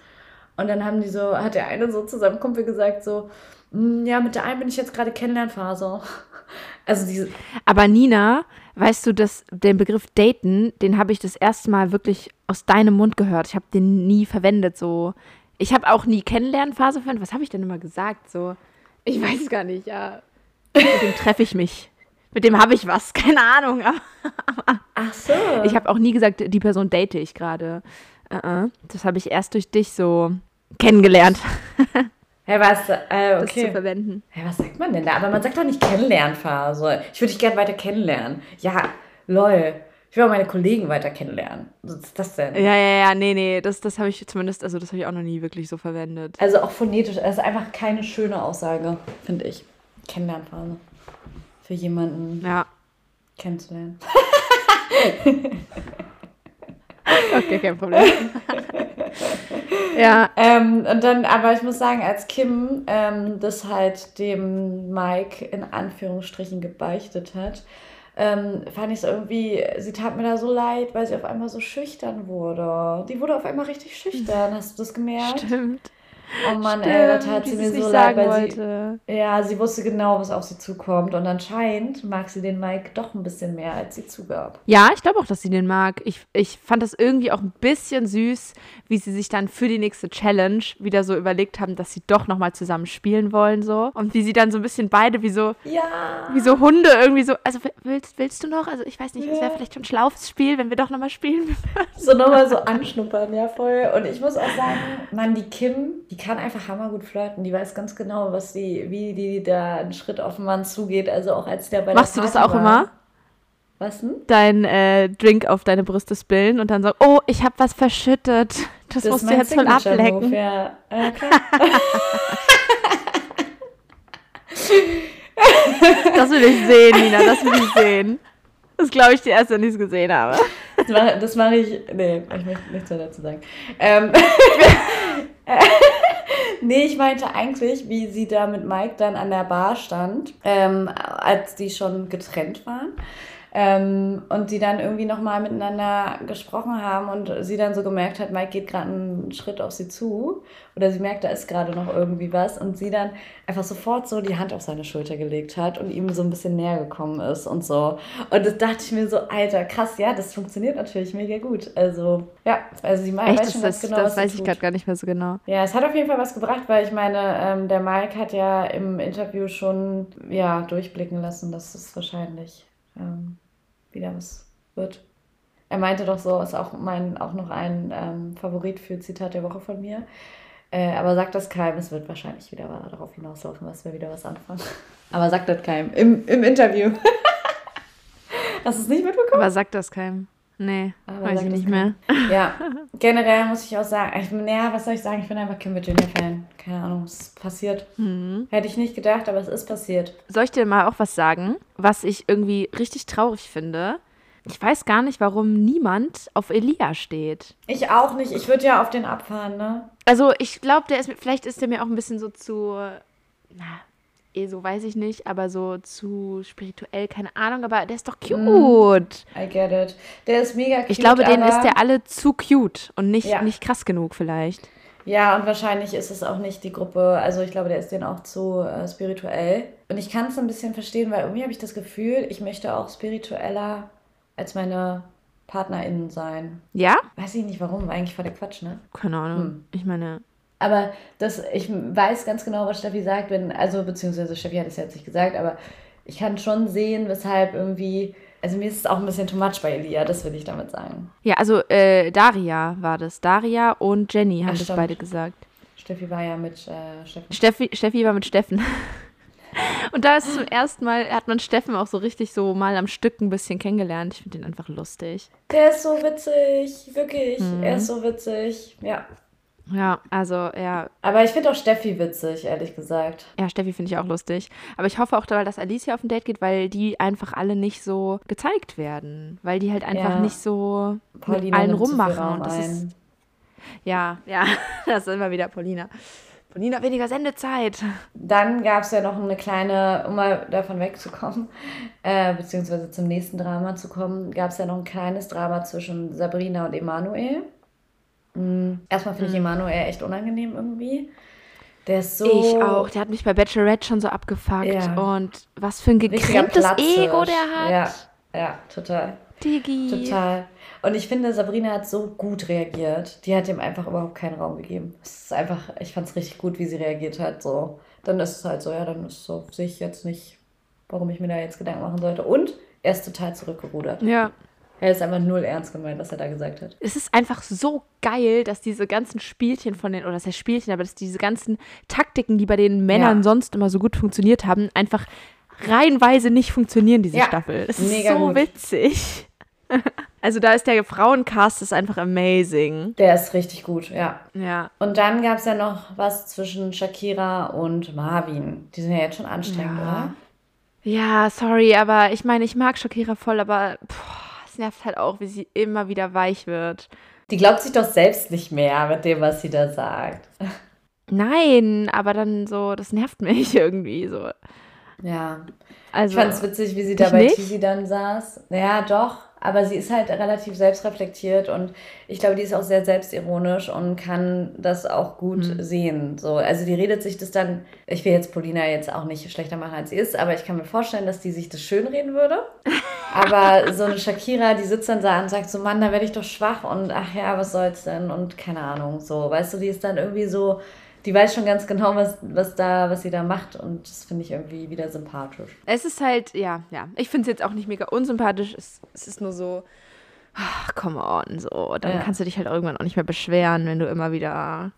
Und dann haben die so, hat der eine so zu seinem Kumpel gesagt, so, "Mm, ja, mit der einen bin ich jetzt gerade Kennenlernphase. Also diese, Aber Nina, weißt du, dass den Begriff daten, den habe ich das erste Mal wirklich aus deinem Mund gehört. Ich habe den nie verwendet, so. Ich habe auch nie Kennenlernphase verwendet. Was habe ich denn immer gesagt, so? Ich weiß gar nicht, ja. Mit dem treffe ich mich. Mit dem habe ich was, keine Ahnung. Ach so. ich habe auch nie gesagt, die Person date ich gerade. Äh, äh. Das habe ich erst durch dich so kennengelernt, Hä, was? Äh, das zu okay. verwenden. Hä, was sagt man denn da? Aber man sagt doch nicht Kennenlernphase. Ich würde dich gerne weiter kennenlernen. Ja, lol. Ich will auch meine Kollegen weiter kennenlernen. Was ist das denn? Ja, ja, ja, nee, nee, das, das habe ich zumindest, also das habe ich auch noch nie wirklich so verwendet. Also auch phonetisch. Das ist einfach keine schöne Aussage, finde ich. Kennenlernphase. Für jemanden Ja, kennenzulernen. okay, kein Problem. ja, Ähm, und dann, aber ich muss sagen, als Kim ähm, das halt dem Mike in Anführungsstrichen gebeichtet hat, ähm, fand ich es irgendwie, sie tat mir da so leid, weil sie auf einmal so schüchtern wurde. Die wurde auf einmal richtig schüchtern, hast du das gemerkt? stimmt. Oh Mann, ey, da tat sie sie mir so nicht leid, sagen weil sie, wollte. ja, sie wusste genau, was auf sie zukommt. Und anscheinend mag sie den Mike doch ein bisschen mehr, als sie zugab. Ja, ich glaube auch, dass sie den mag. Ich, ich fand das irgendwie auch ein bisschen süß, wie sie sich dann für die nächste Challenge wieder so überlegt haben, dass sie doch nochmal zusammen spielen wollen so. Und wie sie dann so ein bisschen beide wie so, Ja. wie so Hunde irgendwie so, also willst, willst du noch? Also ich weiß nicht, es Ja. wäre vielleicht schon ein schlaues Spiel, wenn wir doch nochmal spielen. So nochmal so anschnuppern, ja voll. Und ich muss auch sagen, Mann, die Kim, die kann einfach hammergut flirten. Die weiß ganz genau, was die, wie die da einen Schritt auf den Mann zugeht. Also auch als der bei Machst der du das auch war. immer? Was denn? Dein äh, Drink auf deine Brüste spillen und dann so, oh, ich habe was verschüttet. Das, ist musst du jetzt voll ablecken. Ja. Äh. Das will ich sehen, Nina, das will ich sehen. Das glaube ich dir erst, wenn ich es gesehen habe. Das mache das mach ich. Nee, ich möchte nichts mehr dazu sagen. Ähm, nee, ich meinte eigentlich, wie sie da mit Mike dann an der Bar stand, ähm, als die schon getrennt waren. Ähm, und sie dann irgendwie nochmal miteinander gesprochen haben und sie dann so gemerkt hat, Mike geht gerade einen Schritt auf sie zu. Oder sie merkt, da ist gerade noch irgendwie was. Und sie dann einfach sofort so die Hand auf seine Schulter gelegt hat und ihm so ein bisschen näher gekommen ist und so. Und das dachte ich mir so, Alter, krass, ja, das funktioniert natürlich mega gut. Also, ja, also sie das, schon das, genau, das weiß ich gerade gar nicht mehr so genau. Ja, es hat auf jeden Fall was gebracht, weil ich meine, ähm, der Mike hat ja im Interview schon ja, durchblicken lassen, dass es wahrscheinlich ähm, wieder was wird. Er meinte doch so, ist auch mein auch noch ein ähm, Favorit für Zitat der Woche von mir. Äh, aber sagt das keinem, es wird wahrscheinlich wieder darauf hinauslaufen, dass wir wieder was anfangen. Aber sagt das keinem im, im Interview. Hast du es nicht mitbekommen? Aber sagt das keinem. Nee, Aber weiß ich nicht mehr. Ja, generell muss ich auch sagen, ich bin, ja, was soll ich sagen, ich bin einfach Kim Virginia-Fan. Keine Ahnung, es ist passiert. Mhm. Hätte ich nicht gedacht, aber es ist passiert. Soll ich dir mal auch was sagen, was ich irgendwie richtig traurig finde? Ich weiß gar nicht, warum niemand auf Elia steht. Ich auch nicht. Ich würde ja auf den abfahren, ne? Also ich glaube, der ist vielleicht ist der mir auch ein bisschen so zu, na, eh so weiß ich nicht, aber so zu spirituell, keine Ahnung, aber der ist doch cute. I get it. Der ist mega cute, Ich glaube, denen aber, ist der alle zu cute und nicht, Ja. nicht krass genug vielleicht. Ja, und wahrscheinlich ist es auch nicht die Gruppe, also ich glaube, der ist denen auch zu äh, spirituell. Und ich kann es ein bisschen verstehen, weil irgendwie habe ich das Gefühl, ich möchte auch spiritueller als meine PartnerInnen sein. Ja? Weiß ich nicht warum, eigentlich voll der Quatsch, ne? Keine Ahnung. Hm. Ich meine, Aber das, ich weiß ganz genau, was Steffi sagt, wenn, also beziehungsweise Steffi hat es ja jetzt nicht gesagt, aber ich kann schon sehen, weshalb irgendwie, also mir ist es auch ein bisschen too much bei Elia, das will ich damit sagen. ja, also äh, Daria war das. Daria und Jenny haben Ach, das stimmt. beide gesagt. Steffi war ja mit äh, Steffi. Steffi, Steffi war mit Steffen. Und da ist zum ersten Mal, hat man Steffen auch so richtig so mal am Stück ein bisschen kennengelernt. Ich finde den einfach lustig. Der ist so witzig, wirklich, Mhm. er ist so witzig, ja. Ja, also ja, Aber ich finde auch Steffi witzig, ehrlich gesagt. ja, Steffi finde ich auch lustig. Aber ich hoffe auch, dass Alicia auf ein Date geht, weil die einfach alle nicht so gezeigt werden. Weil die halt einfach Ja. nicht so mit Paulina allen rummachen. Und das ist, ja, ja, das ist immer wieder Paulina. Paulina, weniger Sendezeit. Dann gab es ja noch eine kleine, um mal davon wegzukommen, äh, beziehungsweise zum nächsten Drama zu kommen, gab es ja noch ein kleines Drama zwischen Sabrina und Emanuel. Mhm. Erstmal finde ich Emanuel echt unangenehm irgendwie. Der ist so. Ich auch. Der hat mich bei Bachelorette schon so abgefuckt. Ja. Und was für ein gekränktes. Ego der hat. Ja, ja, total. Digi. Total. Und ich finde, Sabrina hat so gut reagiert. Die hat ihm einfach überhaupt keinen Raum gegeben. Es ist einfach, ich fand es richtig gut, wie sie reagiert hat. So, dann ist es halt so, ja, dann ist so, sehe ich jetzt nicht, warum ich mir da jetzt Gedanken machen sollte. Und er ist total zurückgerudert. Ja. Er ist einfach null ernst gemeint, was er da gesagt hat. Es ist einfach so geil, dass diese ganzen Spielchen von den, oder das heißt Spielchen, aber dass diese ganzen Taktiken, die bei den Männern Ja. sonst immer so gut funktioniert haben, einfach reihenweise nicht funktionieren, diese Ja, Staffel. Ist mega so gut. witzig. also da ist der Frauencast ist einfach amazing. Der ist richtig gut, ja. Ja. Und dann gab es ja noch was zwischen Shakira und Marvin. Die sind ja jetzt schon anstrengend, Ja. oder? Ja, sorry, aber ich meine, ich mag Shakira voll, aber boah, nervt halt auch, wie sie immer wieder weich wird. Die glaubt sich doch selbst nicht mehr mit dem, was sie da sagt. Nein, aber dann so, das nervt mich irgendwie so. Ja. Also, Ich fand es witzig, wie sie da bei? Tizi dann saß. Ja, doch. Aber sie ist halt relativ selbstreflektiert und ich glaube, die ist auch sehr selbstironisch und kann das auch gut Hm. sehen. So, also die redet sich das dann, ich will jetzt Polina jetzt auch nicht schlechter machen, als sie ist, aber ich kann mir vorstellen, dass die sich das schön reden würde. Aber so eine Shakira, die sitzt dann da und sagt so, Mann, da werde ich doch schwach und ach ja, was soll's denn und keine Ahnung, so, weißt du, die ist dann irgendwie so, die weiß schon ganz genau, was, was da, was sie da macht und das finde ich irgendwie wieder sympathisch. Es ist halt, ja, ja. Ich finde es jetzt auch nicht mega unsympathisch. Es, es ist nur so, ach, come on, so. Dann Ja. kannst du dich halt irgendwann auch nicht mehr beschweren, wenn du immer wieder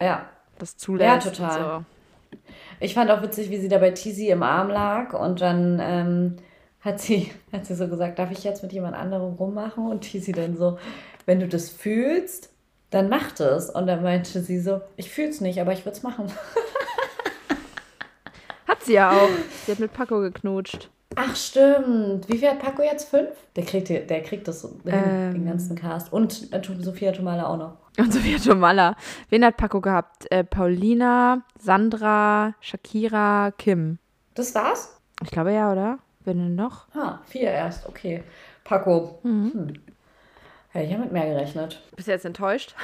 Ja, das zulässt. Ja, total. So. Ich fand auch witzig, wie sie da bei Tizi im Arm lag und dann ähm, hat, sie, hat sie so gesagt, darf ich jetzt mit jemand anderem rummachen? Und Tizi dann so, wenn du das fühlst, dann mach das. Und dann meinte sie so, ich fühl's nicht, aber ich würde es machen. Hat sie ja auch. Sie hat mit Paco geknutscht. Ach stimmt. Wie viel hat Paco jetzt? Fünf? Der kriegt, der kriegt das Ähm. den ganzen Cast. Und äh, Sophia Tomala auch noch. Und Sophia Tomalla. Wen hat Paco gehabt? Äh, Paulina, Sandra, Shakira, Kim. Das war's? Ich glaube ja, oder? Wen denn noch? Ah, vier erst. Okay. Paco. Hm. Hätte ich ja mit mehr gerechnet. Bist du jetzt enttäuscht?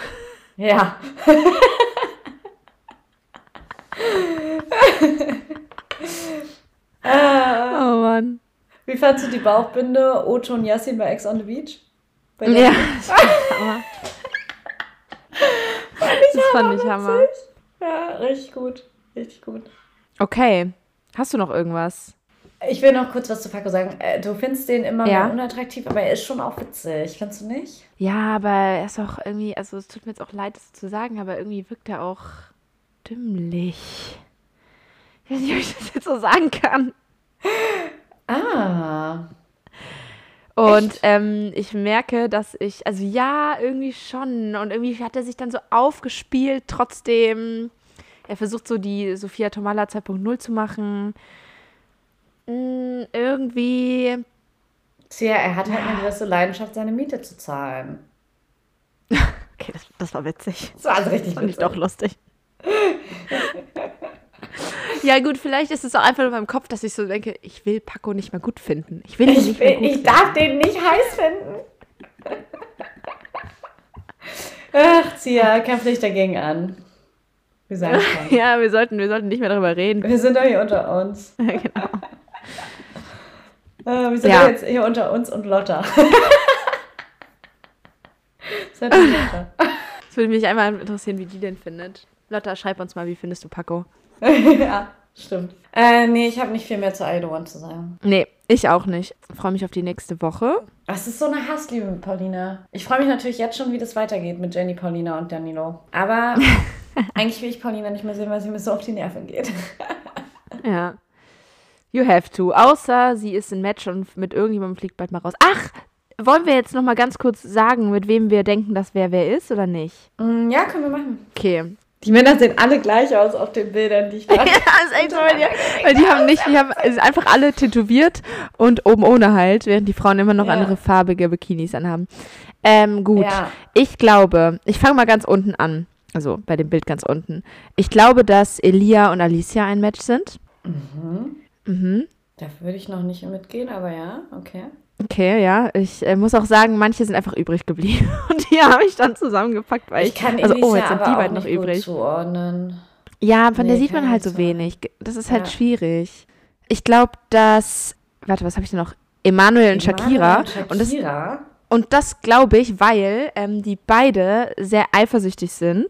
Ja. äh, Oh Mann. wie fandst du die Bauchbinde Otto und Yassin bei Ex on the Beach? Bei Ja, das fand ich Hammer. Das fand ich Hammer. Ja, richtig gut. Richtig gut. Okay. Hast du noch irgendwas? Ich will noch kurz was zu Paco sagen. Äh, Du findest den immer Ja. unattraktiv, aber er ist schon auch witzig. Findest du nicht? Ja, aber er ist auch irgendwie, also es tut mir jetzt auch leid, das zu sagen, aber irgendwie wirkt er auch dümmlich. Ich weiß nicht, ob ich das jetzt so sagen kann. Ah. Und ähm, ich merke, dass ich, also ja, irgendwie schon. Und irgendwie hat er sich dann so aufgespielt, trotzdem. Er versucht so die Sophia Tomala 2.0 zu machen. Mm, irgendwie. Tja, er hat halt eine gewisse Leidenschaft, seine Miete zu zahlen. Okay, das, das war witzig. Das war also richtig ich witzig. doch lustig. ja, gut, vielleicht ist es auch einfach nur in meinem Kopf, dass ich so denke, ich will Paco nicht mehr gut finden. Ich will ihn Ich, nicht mehr will, gut ich finden. darf den nicht heiß finden. Ach, Zia, kämpf dich dagegen an. Wir sagen. Ja, wir sollten, wir sollten nicht mehr darüber reden. Wir sind doch hier unter uns. Ja, genau. Äh, wir sind Ja. doch jetzt hier unter uns und Lotta. Seid Lotta? Es würde mich einmal interessieren, wie die den findet. Lotta, schreib uns mal, wie findest du Paco? ja, stimmt. Äh, nee, ich habe nicht viel mehr zu I Don't Want zu sagen. Nee, ich auch nicht. Freue mich auf die nächste Woche. Es ist so eine Hassliebe mit Paulina. Ich freue mich natürlich jetzt schon, wie das weitergeht mit Jenny, Paulina und Danilo. Aber eigentlich will ich Paulina nicht mehr sehen, weil sie mir so auf die Nerven geht. Ja. You have to. Außer sie ist ein Match und mit irgendjemandem fliegt bald mal raus. Ach, wollen wir jetzt noch mal ganz kurz sagen, mit wem wir denken, dass wer wer ist oder nicht? Mm, ja, können wir machen. Okay. Die Männer sehen alle gleich aus auf den Bildern, die ich da. Ja, ist echt so, weil die, weil die haben nicht, die haben einfach alle tätowiert und oben ohne halt, während die Frauen immer noch Ja. andere farbige Bikinis anhaben. Ähm, gut. Ja. Ich glaube, ich fange mal ganz unten an. Also bei dem Bild ganz unten. Ich glaube, dass Elia und Alicia ein Match sind. Mhm. Mhm. Dafür würde ich noch nicht mitgehen, aber ja, okay. Okay, ja. Ich äh, muss auch sagen, manche sind einfach übrig geblieben. Und die habe ich dann zusammengepackt, weil ich. Ich kann also, oh, Elisa jetzt sind die beiden noch übrig. zuordnen. Ja, von der Nee, sieht man halt so wenig. Das ist halt Ja. schwierig. Ich glaube, dass. Warte, was habe ich denn noch? Emanuel und Shakira. Emanuel Und das, Shakira. und das glaube ich, weil ähm, die beide sehr eifersüchtig sind.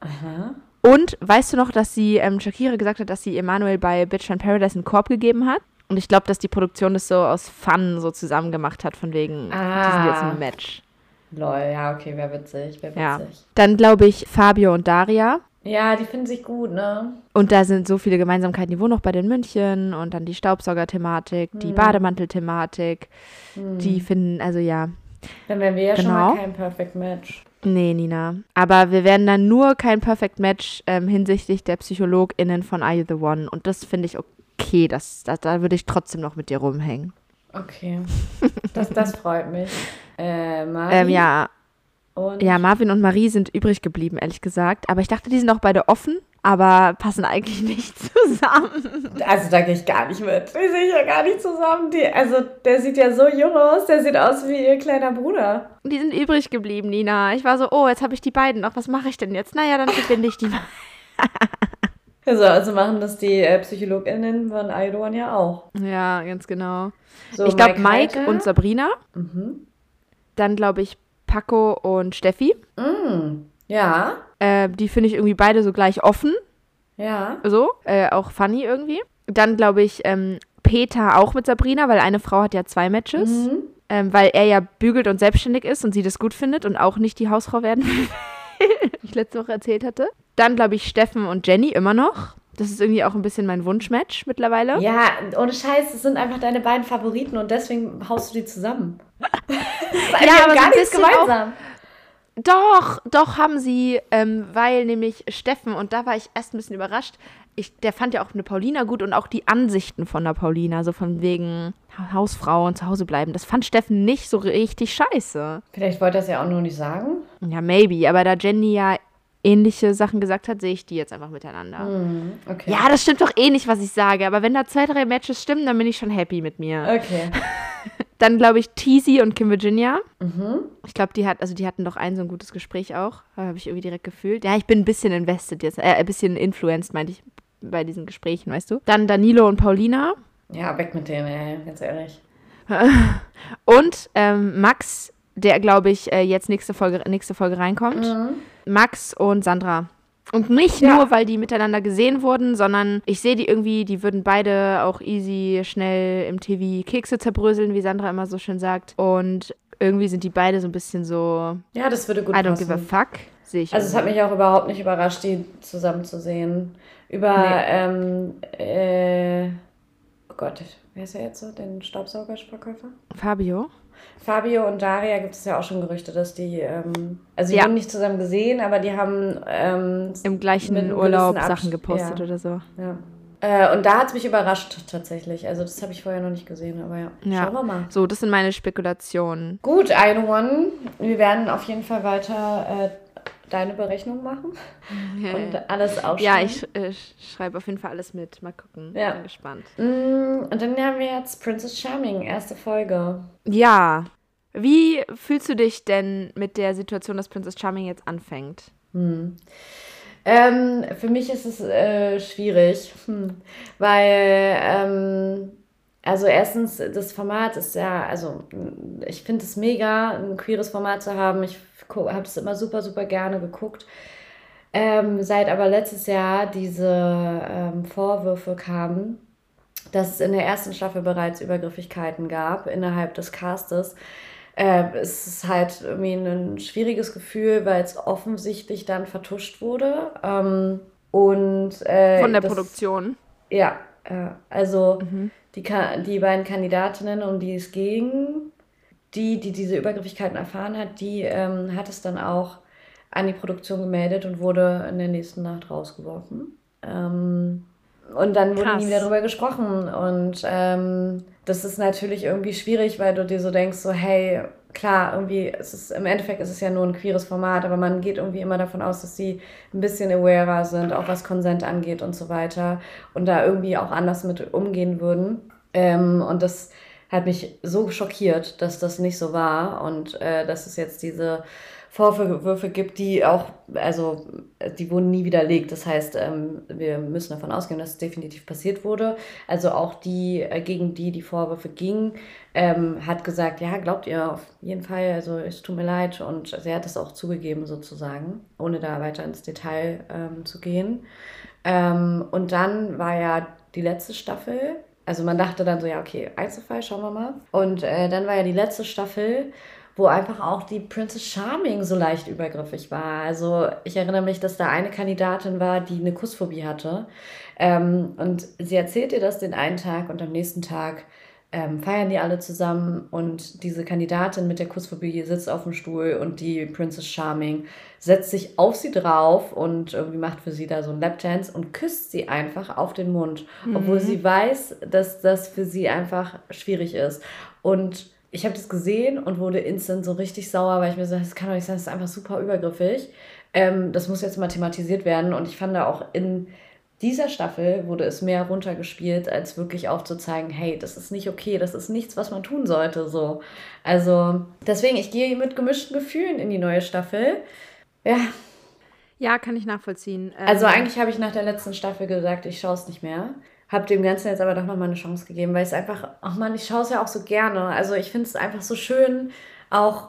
Aha. Und weißt du noch, dass sie ähm, Shakira gesagt hat, dass sie Emanuel bei Bitch and Paradise einen Korb gegeben hat? Und ich glaube, dass die Produktion das so aus Fun so zusammen gemacht hat, von wegen, die sind jetzt Ah. ein Match. Lol, ja, okay, wäre witzig, wäre Ja. witzig. Dann glaube ich Fabio und Daria. Ja. die finden sich gut, ne? Und da sind so viele Gemeinsamkeiten. Die wohnen noch bei den München und dann die Staubsauger-Thematik, die Hm. Bademantel-Thematik. Die finden, also ja, Dann wären wir ja schon Genau. mal kein Perfect Match. Nee, Nina. Aber wir werden dann nur kein Perfect Match ähm, hinsichtlich der PsychologInnen von Are You the One. Und das finde ich okay. Das, das, da würde ich trotzdem noch mit dir rumhängen. Okay. Das, das freut mich. Äh, Ähm, ja, und ja, Marvin und Marie sind übrig geblieben, ehrlich gesagt. Aber ich dachte, die sind auch beide offen. Aber passen eigentlich nicht zusammen. Also da gehe ich gar nicht mit. Die sehe ich ja gar nicht zusammen. Die, also der sieht ja so jung aus, der sieht aus wie ihr kleiner Bruder. Die sind übrig geblieben, Nina. Ich war so, oh, jetzt habe ich die beiden noch. Was mache ich denn jetzt? Naja, dann verbinde ich die mal. Also, also machen das die äh, PsychologInnen von Aidon ja auch. Ja, ganz genau. So, ich glaube, Mike Heiter. und Sabrina. Mhm. Dann glaube ich Paco und Steffi. Mm, ja, Äh, die finde ich irgendwie beide so gleich offen. ja. So. Äh, auch funny irgendwie. Dann glaube ich ähm, Peter auch mit Sabrina, weil eine Frau hat ja zwei Matches. Mhm. Ähm, weil er ja bügelt und selbstständig ist und sie das gut findet und auch nicht die Hausfrau werden will, wie ich letzte Woche erzählt hatte. Dann glaube ich Steffen und Jenny immer noch. Das ist irgendwie auch ein bisschen mein Wunschmatch mittlerweile. Ja, ohne Scheiß, das sind einfach deine beiden Favoriten und deswegen haust du die zusammen. das ist Ja, aber gar nichts bisschen auch- gemeinsam. Doch, doch haben sie, ähm, weil nämlich Steffen, und da war ich erst ein bisschen überrascht, ich, der fand ja auch eine Paulina gut und auch die Ansichten von der Paulina, so von wegen Ha- Hausfrau und zu Hause bleiben. Das fand Steffen nicht so richtig scheiße. Vielleicht wollte er es ja auch nur nicht sagen. Ja, maybe, aber da Jenny ja ähnliche Sachen gesagt hat, sehe ich die jetzt einfach miteinander. Mhm, okay. Ja, das stimmt doch eh nicht, was ich sage, aber wenn da zwei, drei Matches stimmen, dann bin ich schon happy mit mir. Okay. Dann glaube ich Teasy und Kim Virginia. Mhm. Ich glaube, die hat, also die hatten doch ein so ein gutes Gespräch auch. Habe ich irgendwie direkt gefühlt. Ja, ich bin ein bisschen invested jetzt, äh, ein bisschen influenced, meinte ich bei diesen Gesprächen, weißt du. Dann Danilo und Paulina Ja, weg mit denen, ey, ganz ehrlich. und ähm, Max, der glaube ich äh, jetzt nächste Folge, nächste Folge reinkommt. Mhm. Max und Sandra. Und nicht Ja. nur, weil die miteinander gesehen wurden, sondern ich sehe die irgendwie, die würden beide auch easy schnell im TV Kekse zerbröseln, wie Sandra immer so schön sagt. Und irgendwie sind die beide so ein bisschen so, Ja, das würde gut I don't passen. give a fuck. Sehe ich. Also es hat mich auch überhaupt nicht überrascht, die zusammen zu sehen. Über, Nee. ähm, äh, oh Gott, wer ist er jetzt so? Den Staubsaugerverkäufer? Fabio? Fabio und Daria gibt es ja auch schon Gerüchte, dass die, ähm, also die Ja. wurden nicht zusammen gesehen, aber die haben ähm, Im gleichen Urlaub Sachen gepostet ja. oder so. Ja. Äh, und da hat es mich überrascht tatsächlich. Also das habe ich vorher noch nicht gesehen, aber ja. Ja. Schauen wir mal. So, das sind meine Spekulationen. Gut, I One. Wir werden auf jeden Fall weiter äh, deine Berechnung machen und alles aufschreiben. Ja, ich äh, schreibe auf jeden Fall alles mit. Mal gucken. Ja. Bin gespannt. Mm, Und dann haben wir jetzt Princess Charming, erste Folge. Ja. Wie fühlst du dich denn mit der Situation, dass Princess Charming jetzt anfängt? Hm. Ähm, für mich ist es äh, schwierig, hm. weil, ähm, also erstens, das Format ist ja, also mm, ich finde es mega, ein queeres Format zu haben. Ich habe es immer super, super gerne geguckt. Ähm, seit aber letztes Jahr diese ähm, Vorwürfe kamen, dass es in der ersten Staffel bereits Übergriffigkeiten gab innerhalb des Castes, äh, es ist halt irgendwie ein schwieriges Gefühl, weil es offensichtlich dann vertuscht wurde. Ähm, und äh, Von der das- Produktion. Ja, äh, also Mhm. die, die beiden Kandidatinnen, um die es ging, die, die diese Übergriffigkeiten erfahren hat, die ähm, hat es dann auch an die Produktion gemeldet und wurde in der nächsten Nacht rausgeworfen. Ähm, und dann wurde nie wieder darüber gesprochen. Und ähm, das ist natürlich irgendwie schwierig, weil du dir so denkst, so, hey, klar, irgendwie, es ist, im Endeffekt ist es ja nur ein queeres Format, aber man geht irgendwie immer davon aus, dass sie ein bisschen awarer sind, auch was Konsent angeht und so weiter. Und da irgendwie auch anders mit umgehen würden. Ähm, und das hat mich so schockiert, dass das nicht so war und äh, dass es jetzt diese Vorwürfe gibt, die auch, also die wurden nie widerlegt. Das heißt, ähm, wir müssen davon ausgehen, dass es definitiv passiert wurde. Also auch die, äh, gegen die die Vorwürfe gingen, ähm, hat gesagt, ja, glaubt ihr auf jeden Fall, also es tut mir leid. Und sie hat es auch zugegeben sozusagen, ohne da weiter ins Detail ähm, zu gehen. Ähm, und dann war ja die letzte Staffel. Also man dachte dann so, ja, okay, Einzelfall, schauen wir mal. Und äh, dann war ja die letzte Staffel, wo einfach auch die Princess Charming so leicht übergriffig war. Also ich erinnere mich, dass da eine Kandidatin war, die eine Kussphobie hatte. Ähm, und sie erzählt ihr das den einen Tag und am nächsten Tag ähm, feiern die alle zusammen und diese Kandidatin mit der Kussphobie sitzt auf dem Stuhl und die Princess Charming setzt sich auf sie drauf und irgendwie macht für sie da so ein Lapdance und küsst sie einfach auf den Mund, obwohl sie weiß, dass das für sie einfach schwierig ist. Und ich habe das gesehen und wurde instant so richtig sauer, weil ich mir so, das kann doch nicht sein, das ist einfach super übergriffig. ähm, das muss jetzt mal thematisiert werden. Und ich fand auch in dieser Staffel wurde es mehr runtergespielt, als wirklich aufzuzeigen, hey, das ist nicht okay, das ist nichts, was man tun sollte. So. Also deswegen, ich gehe mit gemischten Gefühlen in die neue Staffel. Ja. Ja, kann ich nachvollziehen. Also ähm, eigentlich habe ich nach der letzten Staffel gesagt, ich schaue es nicht mehr. Habe dem Ganzen jetzt aber doch nochmal eine Chance gegeben, weil es einfach, ach man, ich schaue es ja auch so gerne. Also ich finde es einfach so schön, auch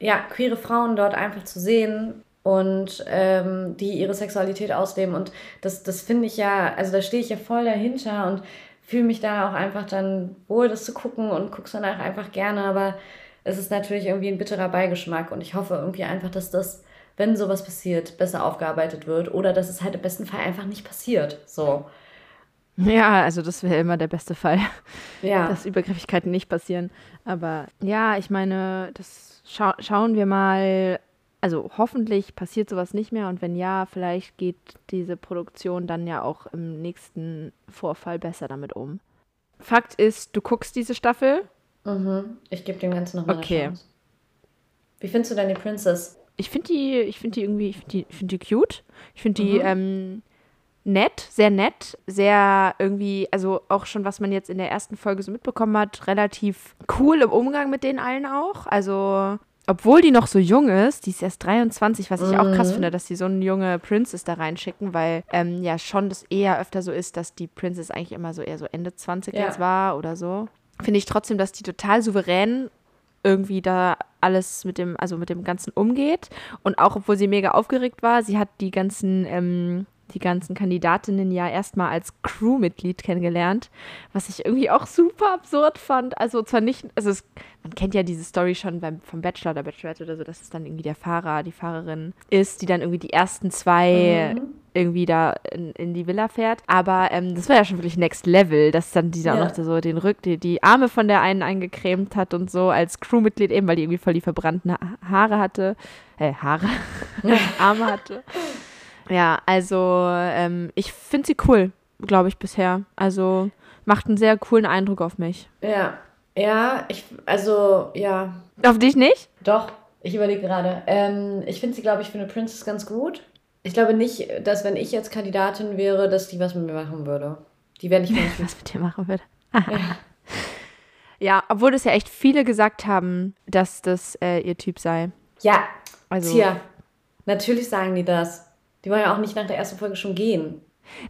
ja, queere Frauen dort einfach zu sehen und ähm, die ihre Sexualität ausleben. Und das, das finde ich ja, also da stehe ich ja voll dahinter und fühle mich da auch einfach dann wohl, das zu gucken und guck's danach einfach gerne. Aber es ist natürlich irgendwie ein bitterer Beigeschmack und ich hoffe irgendwie einfach, dass das, wenn sowas passiert, besser aufgearbeitet wird oder dass es halt im besten Fall einfach nicht passiert. So. Ja, also das wäre immer der beste Fall, ja. dass Übergriffigkeiten nicht passieren. Aber ja, ich meine, das scha schauen wir mal also hoffentlich passiert sowas nicht mehr und wenn ja, vielleicht geht diese Produktion dann ja auch im nächsten Vorfall besser damit um. Fakt ist, du guckst diese Staffel. Mhm. Ich gebe dem Ganzen noch mal okay. eine Chance. Wie findest du denn die Princess? Ich finde die, ich finde die irgendwie, ich finde die, find die cute. Ich finde die mhm. ähm, nett, sehr nett, sehr irgendwie, also auch schon, was man jetzt in der ersten Folge so mitbekommen hat, relativ cool im Umgang mit denen allen auch. Also obwohl die noch so jung ist, die ist erst 23, was ich mhm. auch krass mhm. finde, dass sie so eine junge Princess da reinschicken, weil ähm, ja schon das eher öfter so ist, dass die Princess eigentlich immer so eher so Ende 20 ja. jetzt war oder so. Finde ich trotzdem, dass die total souverän irgendwie da alles mit dem, also mit dem Ganzen umgeht. Und auch obwohl sie mega aufgeregt war, sie hat die ganzen ähm, die ganzen Kandidatinnen ja erstmal als Crewmitglied kennengelernt, was ich irgendwie auch super absurd fand. Also zwar nicht, also es, man kennt ja diese Story schon beim, vom Bachelor oder Bachelorette oder so, dass es dann irgendwie der Fahrer, die Fahrerin ist, die dann irgendwie die ersten zwei mhm. irgendwie da in, in, die Villa fährt. Aber ähm, das war ja schon wirklich Next Level, dass dann dieser ja. auch noch so den Rück, die, die Arme von der einen eingecremt hat und so als Crewmitglied eben, weil die irgendwie voll die verbrannten Haare hatte. Äh, Haare. Arme hatte. Ja, also ähm, ich finde sie cool, glaube ich, bisher. Also macht einen sehr coolen Eindruck auf mich. Ja, ja, ich, also, ja. Auf dich nicht? Doch, ich überlege gerade. Ähm, ich finde sie, glaube ich, für eine Princess ganz gut. Ich glaube nicht, dass wenn ich jetzt Kandidatin wäre, dass die was mit mir machen würde. Die wäre nicht mehr. was mit dir machen würde. ja. ja, obwohl das ja echt viele gesagt haben, dass das äh, ihr Typ sei. Ja, also. Tja, natürlich sagen die das. Die wollen ja auch nicht nach der ersten Folge schon gehen.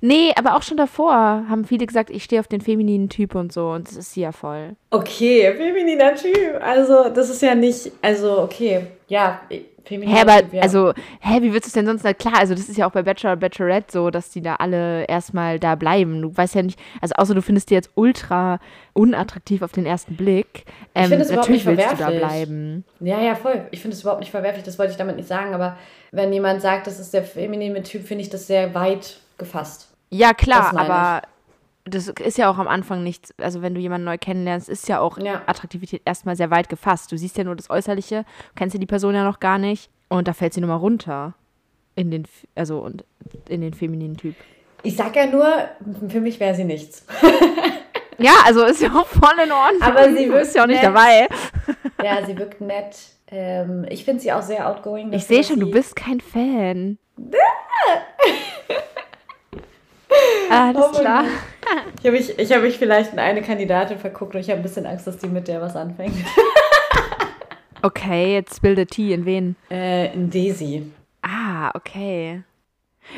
Nee, aber auch schon davor haben viele gesagt, ich stehe auf den femininen Typ und so und das ist sie ja voll. Okay, femininer Typ. Also, das ist ja nicht, also, okay, ja, hä, aber, ja. also, hä, wie wird es denn sonst, na klar, also das ist ja auch bei Bachelor Bachelorette so, dass die da alle erstmal da bleiben. Du weißt ja nicht, also außer du findest die jetzt ultra unattraktiv auf den ersten Blick. Ähm, ich finde es überhaupt nicht verwerflich. du da bleiben. Ja, ja, voll. Ich finde es überhaupt nicht verwerflich, das wollte ich damit nicht sagen, aber wenn jemand sagt, das ist der feminine Typ, finde ich das sehr weit gefasst. Ja, klar, aber das ist ja auch am Anfang nichts, also wenn du jemanden neu kennenlernst, ist ja auch ja. Attraktivität erstmal sehr weit gefasst. Du siehst ja nur das Äußerliche, kennst ja die Person ja noch gar nicht und da fällt sie nur mal runter in den, also und in den femininen Typ. Ich sag ja nur, für mich wäre sie nichts. ja, also ist ja auch voll in Ordnung. Aber sie wirkt ja auch nicht nett. dabei. Ja, sie wirkt nett. Ähm, ich finde sie auch sehr outgoing. Ich sehe schon, du bist kein Fan. Alles oh klar. Ich habe mich, hab mich vielleicht in eine Kandidatin verguckt und ich habe ein bisschen Angst, dass die mit der was anfängt. okay, jetzt bildet T. In wen? Äh, in Daisy. Ah, okay.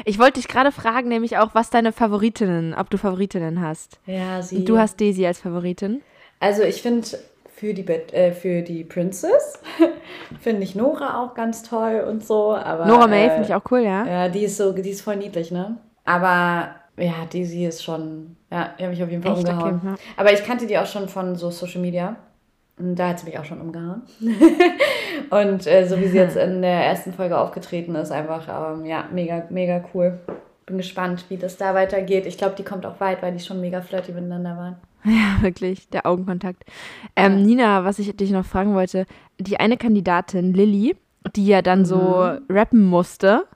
Ich wollte dich gerade fragen, nämlich auch, was deine Favoritinnen, ob du Favoritinnen hast. Ja, sie. Du hast Daisy als Favoritin. Also ich finde für die, äh, für die Princess. finde ich Nora auch ganz toll und so. Aber, Nora May äh, finde ich auch cool, ja. Ja, die ist so, die ist voll niedlich, ne? Aber ja, Daisy ist schon, ja, die habe ich auf jeden Fall Echt? umgehauen. Okay, ja. Aber ich kannte die auch schon von so Social Media. Und da hat sie mich auch schon umgehauen. und äh, so wie sie jetzt in der ersten Folge aufgetreten ist, einfach, ähm, ja, mega, mega cool. Bin gespannt, wie das da weitergeht. Ich glaube, die kommt auch weit, weil die schon mega flirty miteinander waren. Ja, wirklich, der Augenkontakt. Ähm. Nina, was ich dich noch fragen wollte, die eine Kandidatin, Lilly, die ja dann mhm. so rappen musste,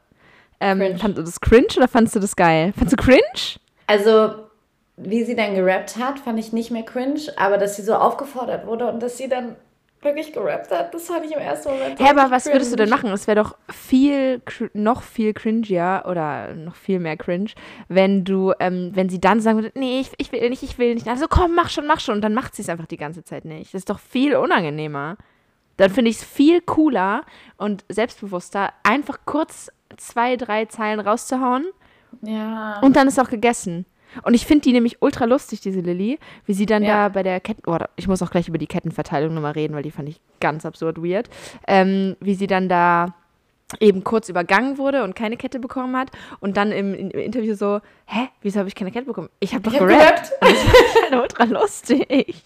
ähm, fandest du das cringe oder fandest du das geil? Fandest du cringe? Also, wie sie dann gerappt hat, fand ich nicht mehr cringe, aber dass sie so aufgefordert wurde und dass sie dann wirklich gerappt hat. Das fand ich im ersten Moment. Hä, aber richtig was würdest du denn cringe. machen? Es wäre doch viel, noch viel cringier oder noch viel mehr cringe, wenn du, ähm, wenn sie dann sagen würde, nee, ich, ich will nicht, ich will nicht. Also komm, mach schon, mach schon. Und dann macht sie es einfach die ganze Zeit nicht. Das ist doch viel unangenehmer. Dann finde ich es viel cooler und selbstbewusster, einfach kurz zwei, drei Zeilen rauszuhauen Ja. und dann ist auch gegessen. Und ich finde die nämlich ultra lustig, diese Lilly, wie sie dann Ja. da bei der Ketten, oh, ich muss auch gleich über die Kettenverteilung nochmal reden, weil die fand ich ganz absurd weird, ähm, wie sie dann da eben kurz übergangen wurde und keine Kette bekommen hat und dann im, im Interview so, hä, wieso habe ich keine Kette bekommen? Ich habe doch Ich hab gerappt. gerappt. Das ich halt ultra lustig.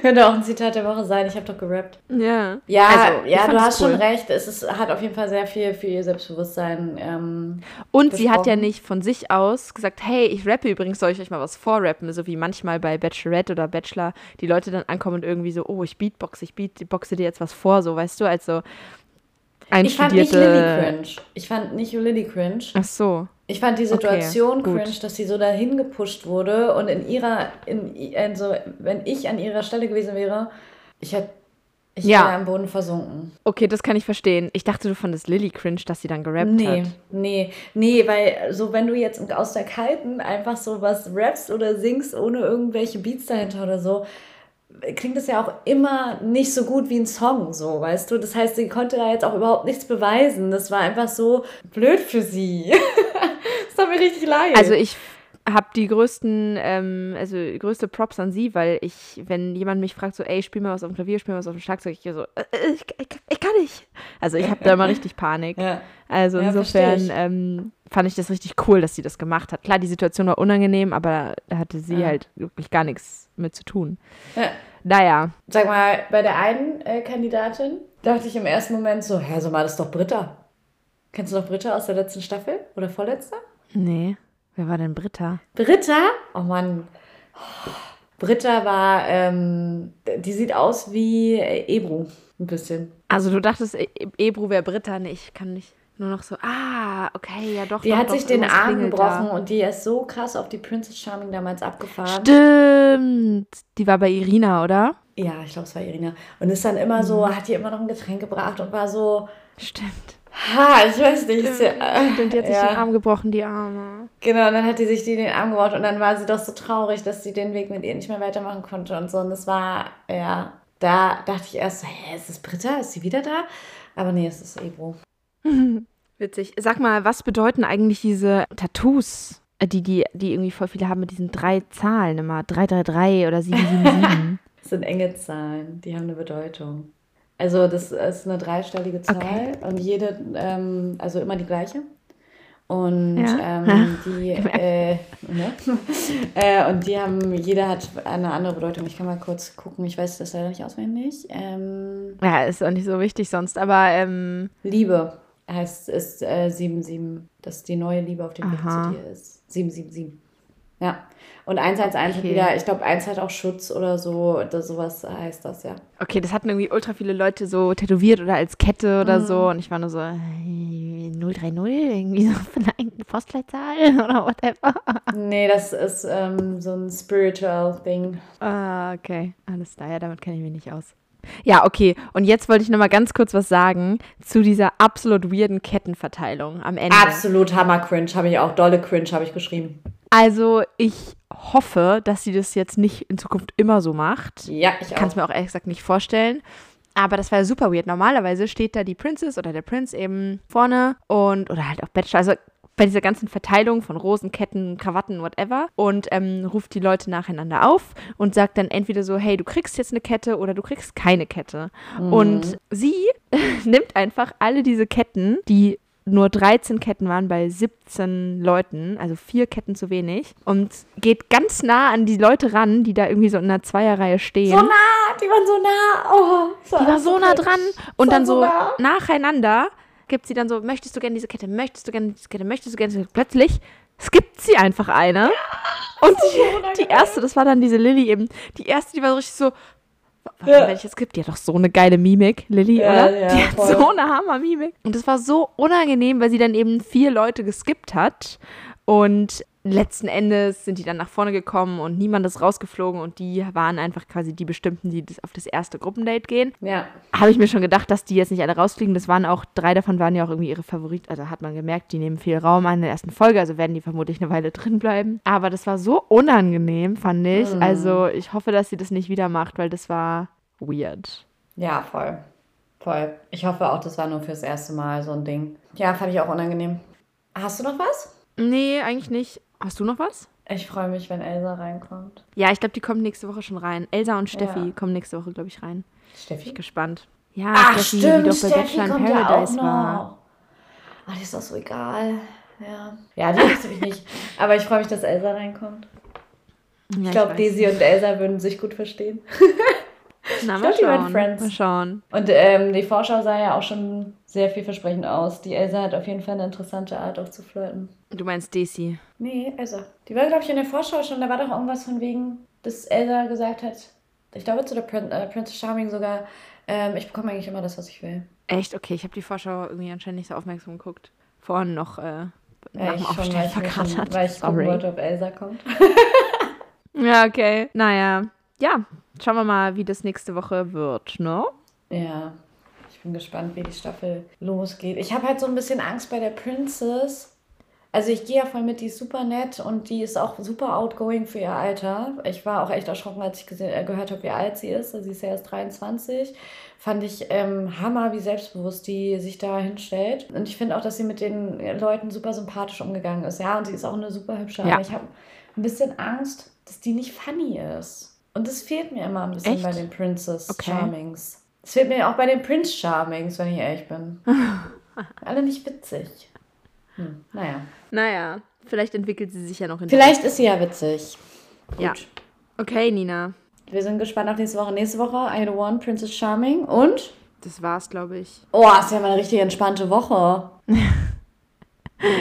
Könnte auch ein Zitat der Woche sein. Ich habe doch gerappt. Ja. Ja, Also, ja, du hast cool. schon recht. Es ist, hat auf jeden Fall sehr viel für ihr Selbstbewusstsein. Ähm, Und sie hat ja besprochen. nicht von sich aus gesagt, hey, ich rappe übrigens, soll ich euch mal was vorrappen? So wie manchmal bei Bachelorette oder Bachelor die Leute dann ankommen und irgendwie so, oh, ich beatbox, ich beatboxe dir jetzt was vor, so, weißt du, also ich fand nicht Lilly einstudierte... cringe. Ich fand nicht Lilly cringe. Ach so. Ich fand die Situation gut. cringe, dass sie so dahin gepusht wurde und in ihrer, in, also wenn ich an ihrer Stelle gewesen wäre, ich hätte, ich Ja. wäre am Boden versunken. Okay, das kann ich verstehen. Ich dachte, du fandest Lilly cringe, dass sie dann gerappt Nee, hat. nee, nee, weil so wenn du jetzt aus der Kalten einfach so was rappst oder singst ohne irgendwelche Beats dahinter oder so, klingt das ja auch immer nicht so gut wie ein Song, so, weißt du? Das heißt, sie konnte da jetzt auch überhaupt nichts beweisen. Das war einfach so blöd für sie. das tat mir richtig leid. Also ich habe die größten, ähm, also größte Props an sie, weil ich, wenn jemand mich fragt, so, ey, spiel mal was auf dem Klavier, spiel mal was auf dem Schlagzeug, ich so, äh, äh, ich, ich, ich kann nicht. Also ich habe da immer richtig Panik. ja. Also Ja, insofern ähm, fand ich das richtig cool, dass sie das gemacht hat. Klar, die Situation war unangenehm, aber da hatte sie Ja. halt wirklich gar nichts mit zu tun. Ja. Naja, Sag mal, bei der einen äh, Kandidatin dachte ich im ersten Moment so, hä, so mal, das ist doch Britta. Kennst du noch Britta aus der letzten Staffel oder vorletzter? nee. Wer war denn Britta? Britta? Oh Mann. Britta war, ähm, die sieht aus wie äh, Ebru. Ein bisschen. Also du dachtest, E- E- Ebru wäre Britta? Nee, ich kann nicht. Nur noch so, ah, okay, ja doch. Die doch, hat doch, sich den Arm gebrochen da. und die ist so krass auf die Princess Charming damals abgefahren. Stimmt. Die war bei Irina, oder? Ja, ich glaube, es war Irina. Und ist dann immer so, hat ihr immer noch ein Getränk gebracht und war so, Stimmt. ha, ich weiß nicht. ja- Stimmt, die hat sich ja. den Arm gebrochen, die Arme. Genau, und dann hat die sich die den Arm gebrochen und dann war sie doch so traurig, dass sie den Weg mit ihr nicht mehr weitermachen konnte und so. Und das war, ja, da dachte ich erst, so, hä, ist es Britta? Ist sie wieder da? Aber nee, es ist Ebro. Witzig. Sag mal, was bedeuten eigentlich diese Tattoos, äh, die, die, die irgendwie voll viele haben mit diesen drei Zahlen immer? 333 oder 777? Das sind enge Zahlen, die haben eine Bedeutung. Also das ist eine dreistellige Zahl Okay. und jede, ähm, also immer die gleiche. Und Ja. ähm, die, äh, ne? äh, und die haben, jeder hat eine andere Bedeutung. Ich kann mal kurz gucken, ich weiß das leider nicht auswendig. Ähm, ja, ist auch nicht so wichtig sonst, aber ähm, Liebe heißt ist äh, 77, dass die neue Liebe auf dem Weg zu dir ist. 777. Ja. Und 111 hat Okay. wieder, ich glaube, 1 hat auch Schutz oder so, oder sowas heißt das, ja. okay, das hatten irgendwie ultra viele Leute so tätowiert oder als Kette Mhm. oder so und ich war nur so, äh, 030, irgendwie so vielleicht eine Postleitzahl oder whatever. Nee, das ist ähm, so ein spiritual Thing. Ah, okay. Alles klar, ja, damit kenne ich mich nicht aus. Ja, okay. Und jetzt wollte ich noch mal ganz kurz was sagen zu dieser absolut weirden Kettenverteilung am Ende. Absolut Hammer Cringe, habe ich auch. Dolle Cringe habe ich geschrieben. Also, ich hoffe, dass sie das jetzt nicht in Zukunft immer so macht. Ja, ich kann es mir auch ehrlich gesagt nicht vorstellen. Aber das war ja super weird. Normalerweise steht da die Princess oder der Prinz eben vorne und oder halt auch Bachelor. Also bei dieser ganzen Verteilung von Rosen, Ketten, Krawatten, whatever und ähm, ruft die Leute nacheinander auf und sagt dann entweder so, hey, du kriegst jetzt eine Kette oder du kriegst keine Kette. Und sie nimmt einfach alle diese Ketten, die nur 13 Ketten waren bei 17 Leuten, also vier Ketten zu wenig, und geht ganz nah an die Leute ran, die da irgendwie so in einer Zweierreihe stehen. So nah, die waren so nah. Oh, das Die war so nah dran und war dann so so nah. nacheinander gibt sie dann so, möchtest du gerne diese Kette, möchtest du gerne diese Kette, möchtest du gerne diese Kette. Plötzlich skippt sie einfach eine. und die, die erste, das war dann diese Lilly eben, die erste, die war so richtig so, Ja. werde ich jetzt skippt? Die hat doch so eine geile Mimik, Lilly, Ja, oder? ja, die hat voll. so eine Hammer-Mimik. Und das war so unangenehm, weil sie dann eben vier Leute geskippt hat. Und letzten Endes sind die dann nach vorne gekommen und niemand ist rausgeflogen und die waren einfach quasi die Bestimmten, die auf das erste Gruppendate gehen. Ja. Habe ich mir schon gedacht, dass die jetzt nicht alle rausfliegen. Das waren auch, drei davon waren ja auch irgendwie ihre Favoriten. Also hat man gemerkt, die nehmen viel Raum an in der ersten Folge, also werden die vermutlich eine Weile drin bleiben. Aber das war so unangenehm, fand ich. Mhm. Also ich hoffe, dass sie das nicht wieder macht, weil das war weird. Ja, voll. Voll. Ich hoffe auch, das war nur fürs erste Mal so ein Ding. Ja, fand ich auch unangenehm. Hast du noch was? Nee, eigentlich nicht. Hast du noch was? Ich freue mich, wenn Elsa reinkommt. Ja, ich glaube, die kommen nächste Woche schon rein. Elsa und Steffi Ja. kommen nächste Woche, glaube ich, rein. Bin ich Steffi? gespannt. Ja, Ach, Steffi, stimmt, die doch bei Steffi Bachelor in kommt ja auch Paradise noch. war. Ah, die ist doch so egal. Ja. Ja, die interessiert mich nicht. Aber ich freue mich, dass Elsa reinkommt. Ja, Ich glaube. Daisy und Elsa würden sich gut verstehen. Na, ich mal glaub, werden schauen. Mal schauen. Und ähm, die Vorschau sah ja auch schon sehr vielversprechend aus. Die Elsa hat auf jeden Fall eine interessante Art auch zu flirten. Du meinst Daisy. Nee, Elsa. Die war, glaube ich, in der Vorschau schon. Da war doch irgendwas von wegen, dass Elsa gesagt hat, ich glaube zu der Prin äh, Princess Charming sogar, ähm, ich bekomme eigentlich immer das, was ich will. Echt? Okay, ich habe die Vorschau irgendwie anscheinend nicht so aufmerksam geguckt. Vorhin noch äh, Ja, nach dem Aufstehen weil ich, mir schon, verkratert. weil ich gucken Sorry. wollte, ob Elsa kommt. Ja, okay. Naja, ja. Schauen wir mal, wie das nächste Woche wird, ne? Ja, ich bin gespannt, wie die Staffel losgeht. Ich habe halt so ein bisschen Angst bei der Princess. Also ich gehe ja voll mit, die ist super nett und die ist auch super outgoing für ihr Alter. Ich war auch echt erschrocken, als ich gesehen, äh, gehört habe, wie alt sie ist. Also sie ist ja erst 23. Fand ich ähm, Hammer, wie selbstbewusst die sich da hinstellt. Und ich finde auch, dass sie mit den Leuten super sympathisch umgegangen ist. Ja, und sie ist auch eine super hübsche. Ja. Aber ich habe ein bisschen Angst, dass die nicht funny ist. Und das fehlt mir immer ein bisschen Echt? bei den Princess Okay. Charmings. Das fehlt mir auch bei den Prince Charmings, wenn ich ehrlich bin. Alle nicht witzig. Hm, naja. Naja, vielleicht entwickelt sie sich ja noch in Vielleicht ist sie ja witzig. Gut. Ja. Okay, Nina. Wir sind gespannt auf nächste Woche. Nächste Woche I One, Princess Charming und. Das war's, glaube ich. Oh, ist ja mal eine richtig entspannte Woche.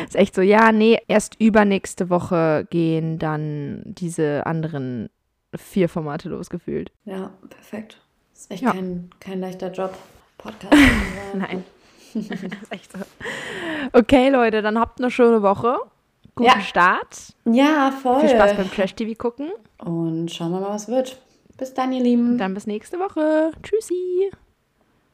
Ist echt so, ja, nee, erst übernächste Woche gehen dann diese anderen vier Formate losgefühlt. Ja, perfekt. Ist echt Ja. kein, kein leichter Job. Podcast. Nein. das ist echt so. Okay, Leute, dann habt eine schöne Woche. Guten Ja. Start. Ja, voll. Viel Spaß beim Trash-TV gucken. Und schauen wir mal, was wird. Bis dann, ihr Lieben. Dann bis nächste Woche. Tschüssi.